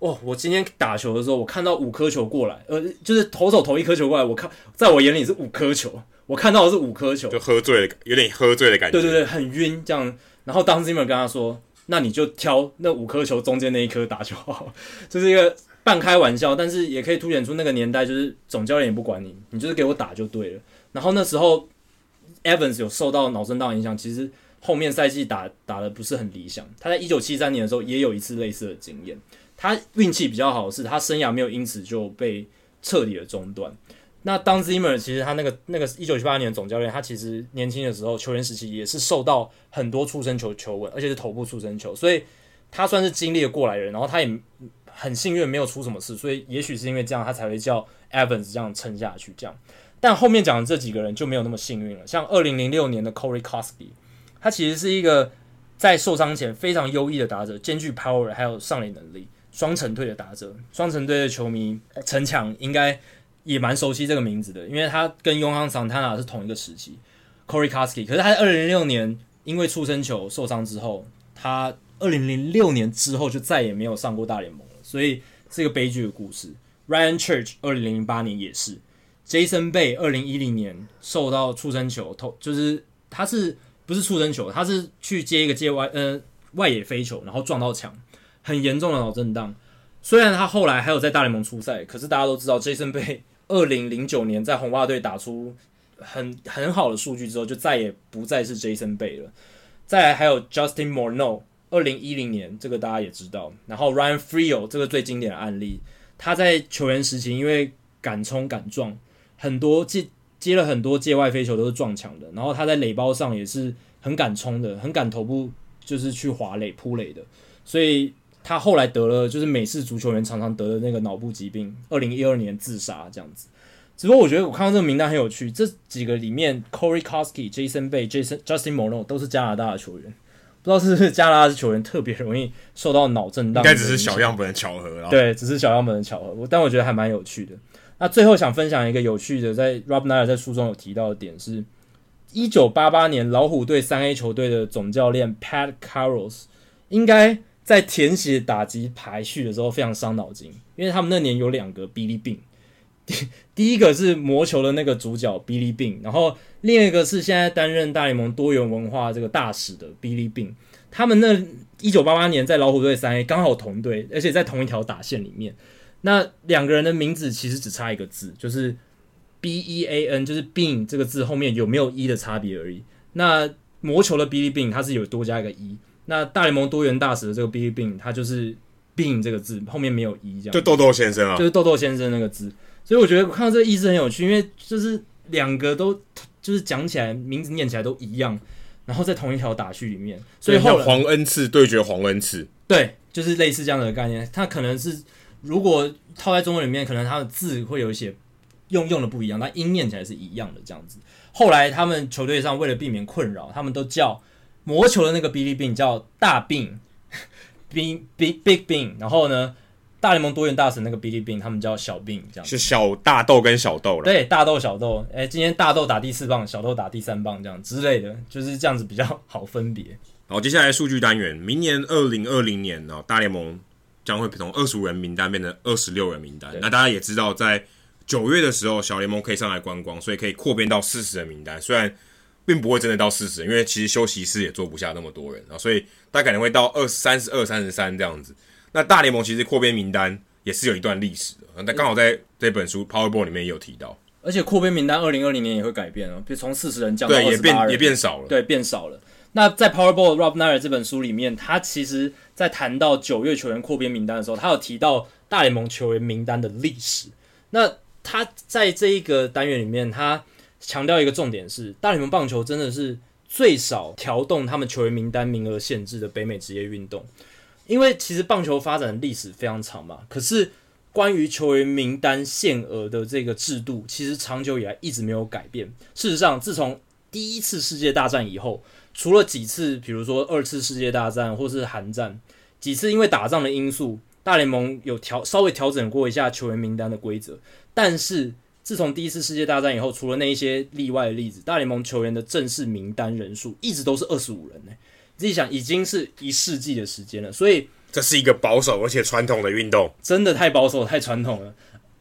哦，我今天打球的时候，我看到五颗球过来，呃，就是投手投一颗球过来，我看在我眼里是五颗球。我看到的是五颗球，就喝醉了，有点喝醉的感觉。对对对，很晕这样。然后当 Zimmer 跟他说：“那你就挑那五颗球中间那一颗打就好。”就是一个半开玩笑，但是也可以凸显出那个年代就是总教练也不管你，你就是给我打就对了。然后那时候 Evans 有受到脑震荡影响，其实后面赛季打打的不是很理想。他在一九七三年的时候也有一次类似的经验。他运气比较好的是，他生涯没有因此就被彻底的中断。那当 Zimmer 其实他那个那个一九七八年的总教练，他其实年轻的时候球员时期也是受到很多出身球球纹，而且是头部出身球，所以他算是经历了过来人。然后他也很幸运没有出什么事，所以也许是因为这样，他才会叫 Evans 这样撑下去。这样，但后面讲的这几个人就没有那么幸运了。像二零零六年的 Corey Koski，他其实是一个在受伤前非常优异的打者，兼具 power 还有上垒能力，双城队的打者，双城队的球迷陈强应该。也蛮熟悉这个名字的，因为他跟永恒桑塔纳是同一个时期，Corey Koskie。可是他在二零零六年因为触身球受伤之后，他二零零六年之后就再也没有上过大联盟了，所以是一个悲剧的故事。Ryan Church 二零零八年也是，Jason Bay 二零一零年受到触身球投，就是他是不是触身球？他是去接一个界外呃外野飞球，然后撞到墙，很严重的脑震荡。虽然他后来还有在大联盟出赛，可是大家都知道 Jason Bay。二零零九年在红袜队打出很很好的数据之后，就再也不再是 Jason 贝了。再来还有 Justin Morneau，二零一零年这个大家也知道。然后 Ryan Freel 这个最经典的案例，他在球员时期因为敢冲敢撞，很多记接了很多界外飞球都是撞墙的，然后他在垒包上也是很敢冲的，很敢头部就是去滑垒扑垒的，所以他后来得了就是美式足球员常常得的那个脑部疾病，二零一二年自杀这样子。只不过我觉得我看到这个名单很有趣，这几个里面，Corey Koskie、Jason Bay、Jason Justin Morneau 都是加拿大的球员。不知道是不是加拿大的球员特别容易受到脑震荡，应该只是小样本的巧合。对，只是小样本的巧合。但我觉得还蛮有趣的。那最后想分享一个有趣的，在 Rob Neyer 在书中有提到的点是，一九八八年老虎队三 A 球队的总教练 Pat Carroll 应该在填写打击排序的时候非常伤脑筋，因为他们那年有两个 Billy b i n。第一个是魔球的那个主角 Billy b i n 然后另一个是现在担任大联盟多元文化这个大使的 Billy b i n。他们那一九八八年在老虎队三 A 刚好同队，而且在同一条打线里面。那两个人的名字其实只差一个字，就是 B E A N，就是 Bean 这个字后面有没有 E 的差别而已。那魔球的 Billy Beane 他是有多加一个 E，那大联盟多元大使的这个 Billy Beane 他就是 Beane 这个字后面没有 E，这样。就豆豆先生啊，就是豆豆先生那个字。所以我觉得我看到这个意思很有趣，因为就是两个都就是讲起来名字念起来都一样，然后在同一条打序里面，所以后来黄恩赐对决黄恩赐，对，就是类似这样的概念。它可能是如果套在中文里面，可能它的字会有一些用用的不一样，但音念起来是一样的这样子。后来他们球队上为了避免困扰，他们都叫魔球的那个 Billy Beane 叫大病，Big Big Big Beane，然后呢，大联盟多元大神那个 Billy Beane，他们叫小病，这样是小大豆跟小豆了。对，大豆小豆，哎、欸，今天大豆打第四棒，小豆打第三棒，这样之类的，就是这样子比较好分别。好，接下来数据单元，明年二零二零年呢，大联盟将会从二十五人名单变成二十六人名单。那大家也知道，在九月的时候，小联盟可以上来观光，所以可以扩编到四十人名单。虽然并不会真的到四十人，因为其实休息室也坐不下那么多人啊，所以大概可能会到二三十二、三十三这样子。那大联盟其实扩编名单也是有一段历史的，那刚好在这本书《Powerball》里面也有提到。而且扩编名单二零二零年也会改变哦，比如从四十人降到人，对，也变也变少了，对，变少了。那在《Powerball》Rob Neyer 这本书里面，他其实在谈到九月球员扩编名单的时候，他有提到大联盟球员名单的历史。那他在这一个单元里面，他强调一个重点是，大联盟棒球真的是最少调动他们球员名单名额限制的北美职业运动。因为其实棒球发展的历史非常长嘛，可是关于球员名单限额的这个制度，其实长久以来一直没有改变。事实上，自从第一次世界大战以后，除了几次，比如说二次世界大战或是韩战，几次因为打仗的因素，大联盟有调稍微调整过一下球员名单的规则。但是自从第一次世界大战以后，除了那一些例外的例子，大联盟球员的正式名单人数一直都是二十五人呢。自己想，已经是一世纪的时间了，所以这是一个保守而且传统的运动，真的太保守、太传统了。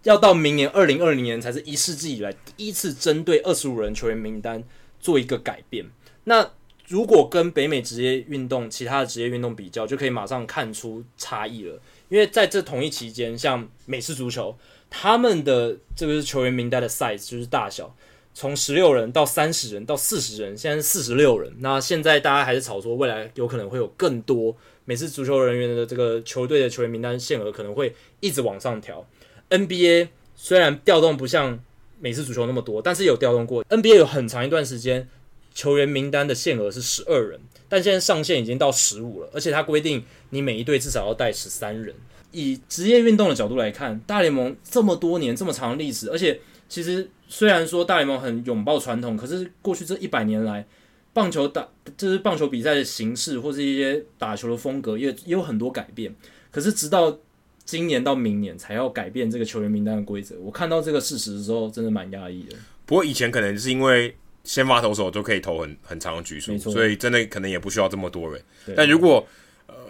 要到明年二零二零年才是一世纪以来第一次针对二十五人球员名单做一个改变。那如果跟北美职业运动其他的职业运动比较，就可以马上看出差异了。因为在这同一期间，像美式足球，他们的这个是球员名单的 size 就是大小。从十六人到三十人到四十人，现在是四十六人。那现在大家还是炒作，未来有可能会有更多每次足球人员的这个球队的球员名单限额可能会一直往上调。NBA 虽然调动不像美式足球那么多，但是有调动过。NBA 有很长一段时间球员名单的限额是十二人，但现在上限已经到十五了，而且它规定你每一队至少要带十三人。以职业运动的角度来看，大联盟这么多年这么长的历史，而且其实。虽然说大联盟很拥抱传统，可是过去这一百年来，棒球打就是棒球比赛的形式或是一些打球的风格也也有很多改变。可是直到今年到明年才要改变这个球员名单的规则，我看到这个事实的时候，真的蛮压抑的。不过以前可能是因为先发投手就可以投很很长的局数，所以真的可能也不需要这么多人。但如果呃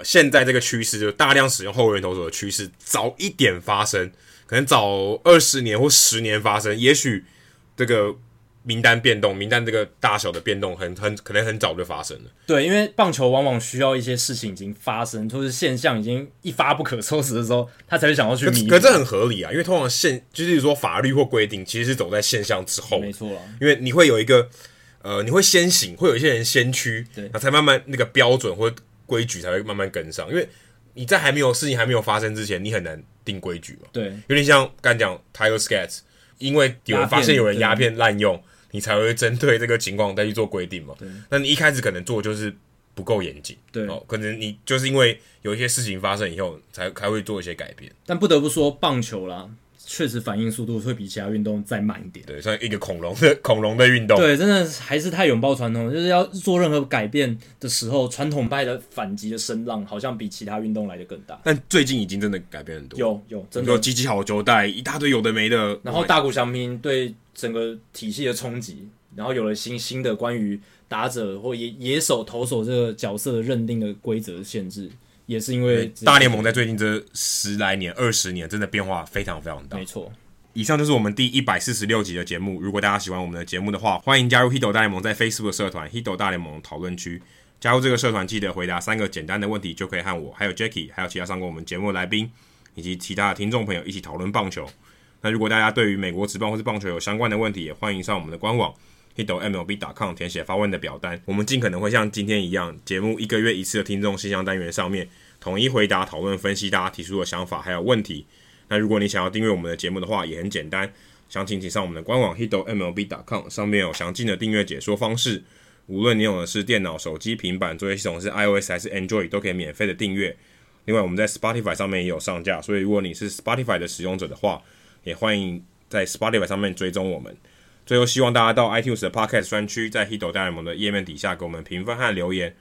现在这个趋势就大量使用后援投手的趋势早一点发生。可能早二十年或十年发生，也许这个名单变动、名单这个大小的变动很很可能很早就发生了。对，因为棒球往往需要一些事情已经发生，或是现象已经一发不可收拾的时候，他才会想要去弥补。可是这很合理啊，因为通常现就是说法律或规定其实是走在现象之后，没错。因为你会有一个呃，你会先行，会有一些人先驱，对，那才慢慢那个标准或规矩才会慢慢跟上，因为。你在还没有事情还没有发生之前，你很难定规矩嘛？对，有点像刚讲 Tiger Skaggs，因为有人发现有人鸦片滥用，你才会针对这个情况再去做规定嘛。对，那你一开始可能做就是不够严谨，对，哦，可能你就是因为有一些事情发生以后，才才会做一些改变。但不得不说，棒球啦。确实反应速度会比其他运动再慢一点，对，像一个恐龙的 恐龙的运动，对，真的还是太拥抱传统，就是要做任何改变的时候，传统派的反击的声浪好像比其他运动来的更大。但最近已经真的改变很多，有有，真的，机器好球带一大堆有的没的，然后大谷翔平对整个体系的冲击，然后有了新新的关于打者或野野手投手这个角色的认定的规则限制。也是因为大联盟在最近这十来年、二十年，真的变化非常非常大。没错，以上就是我们第一百四十六集的节目。如果大家喜欢我们的节目的话，欢迎加入 Hito 大联盟在 Facebook 社团 Hito 大联盟讨论区。加入这个社团，记得回答三个简单的问题，就可以和我、还有 Jacky、还有其他上过我们节目的来宾以及其他的听众朋友一起讨论棒球。那如果大家对于美国职棒或是棒球有相关的问题，也欢迎上我们的官网 Hito MLB.com 填写发问的表单。我们尽可能会像今天一样，节目一个月一次的听众信箱单元上面。统一回答、讨论、分析大家提出的想法还有问题。那如果你想要订阅我们的节目的话，也很简单，详情请上我们的官网 hitomlb.com，上面有详尽的订阅解说方式。无论你用的是电脑、手机、平板，作业系统是 iOS 还是 Android，都可以免费的订阅。另外，我们在 Spotify 上面也有上架，所以如果你是 Spotify 的使用者的话，也欢迎在 Spotify 上面追踪我们。最后，希望大家到 iTunes 的 Podcast 专区，在 Hito 大联盟的页面底下给我们评分和留言。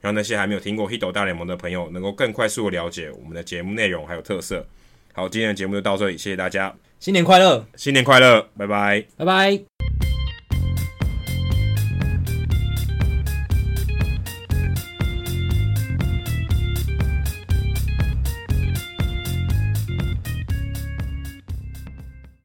让那些还没有听过《Hito 大联盟》的朋友能够更快速的了解我们的节目内容还有特色。好，今天的节目就到这里，谢谢大家，新年快乐，新年快乐，拜拜，拜拜。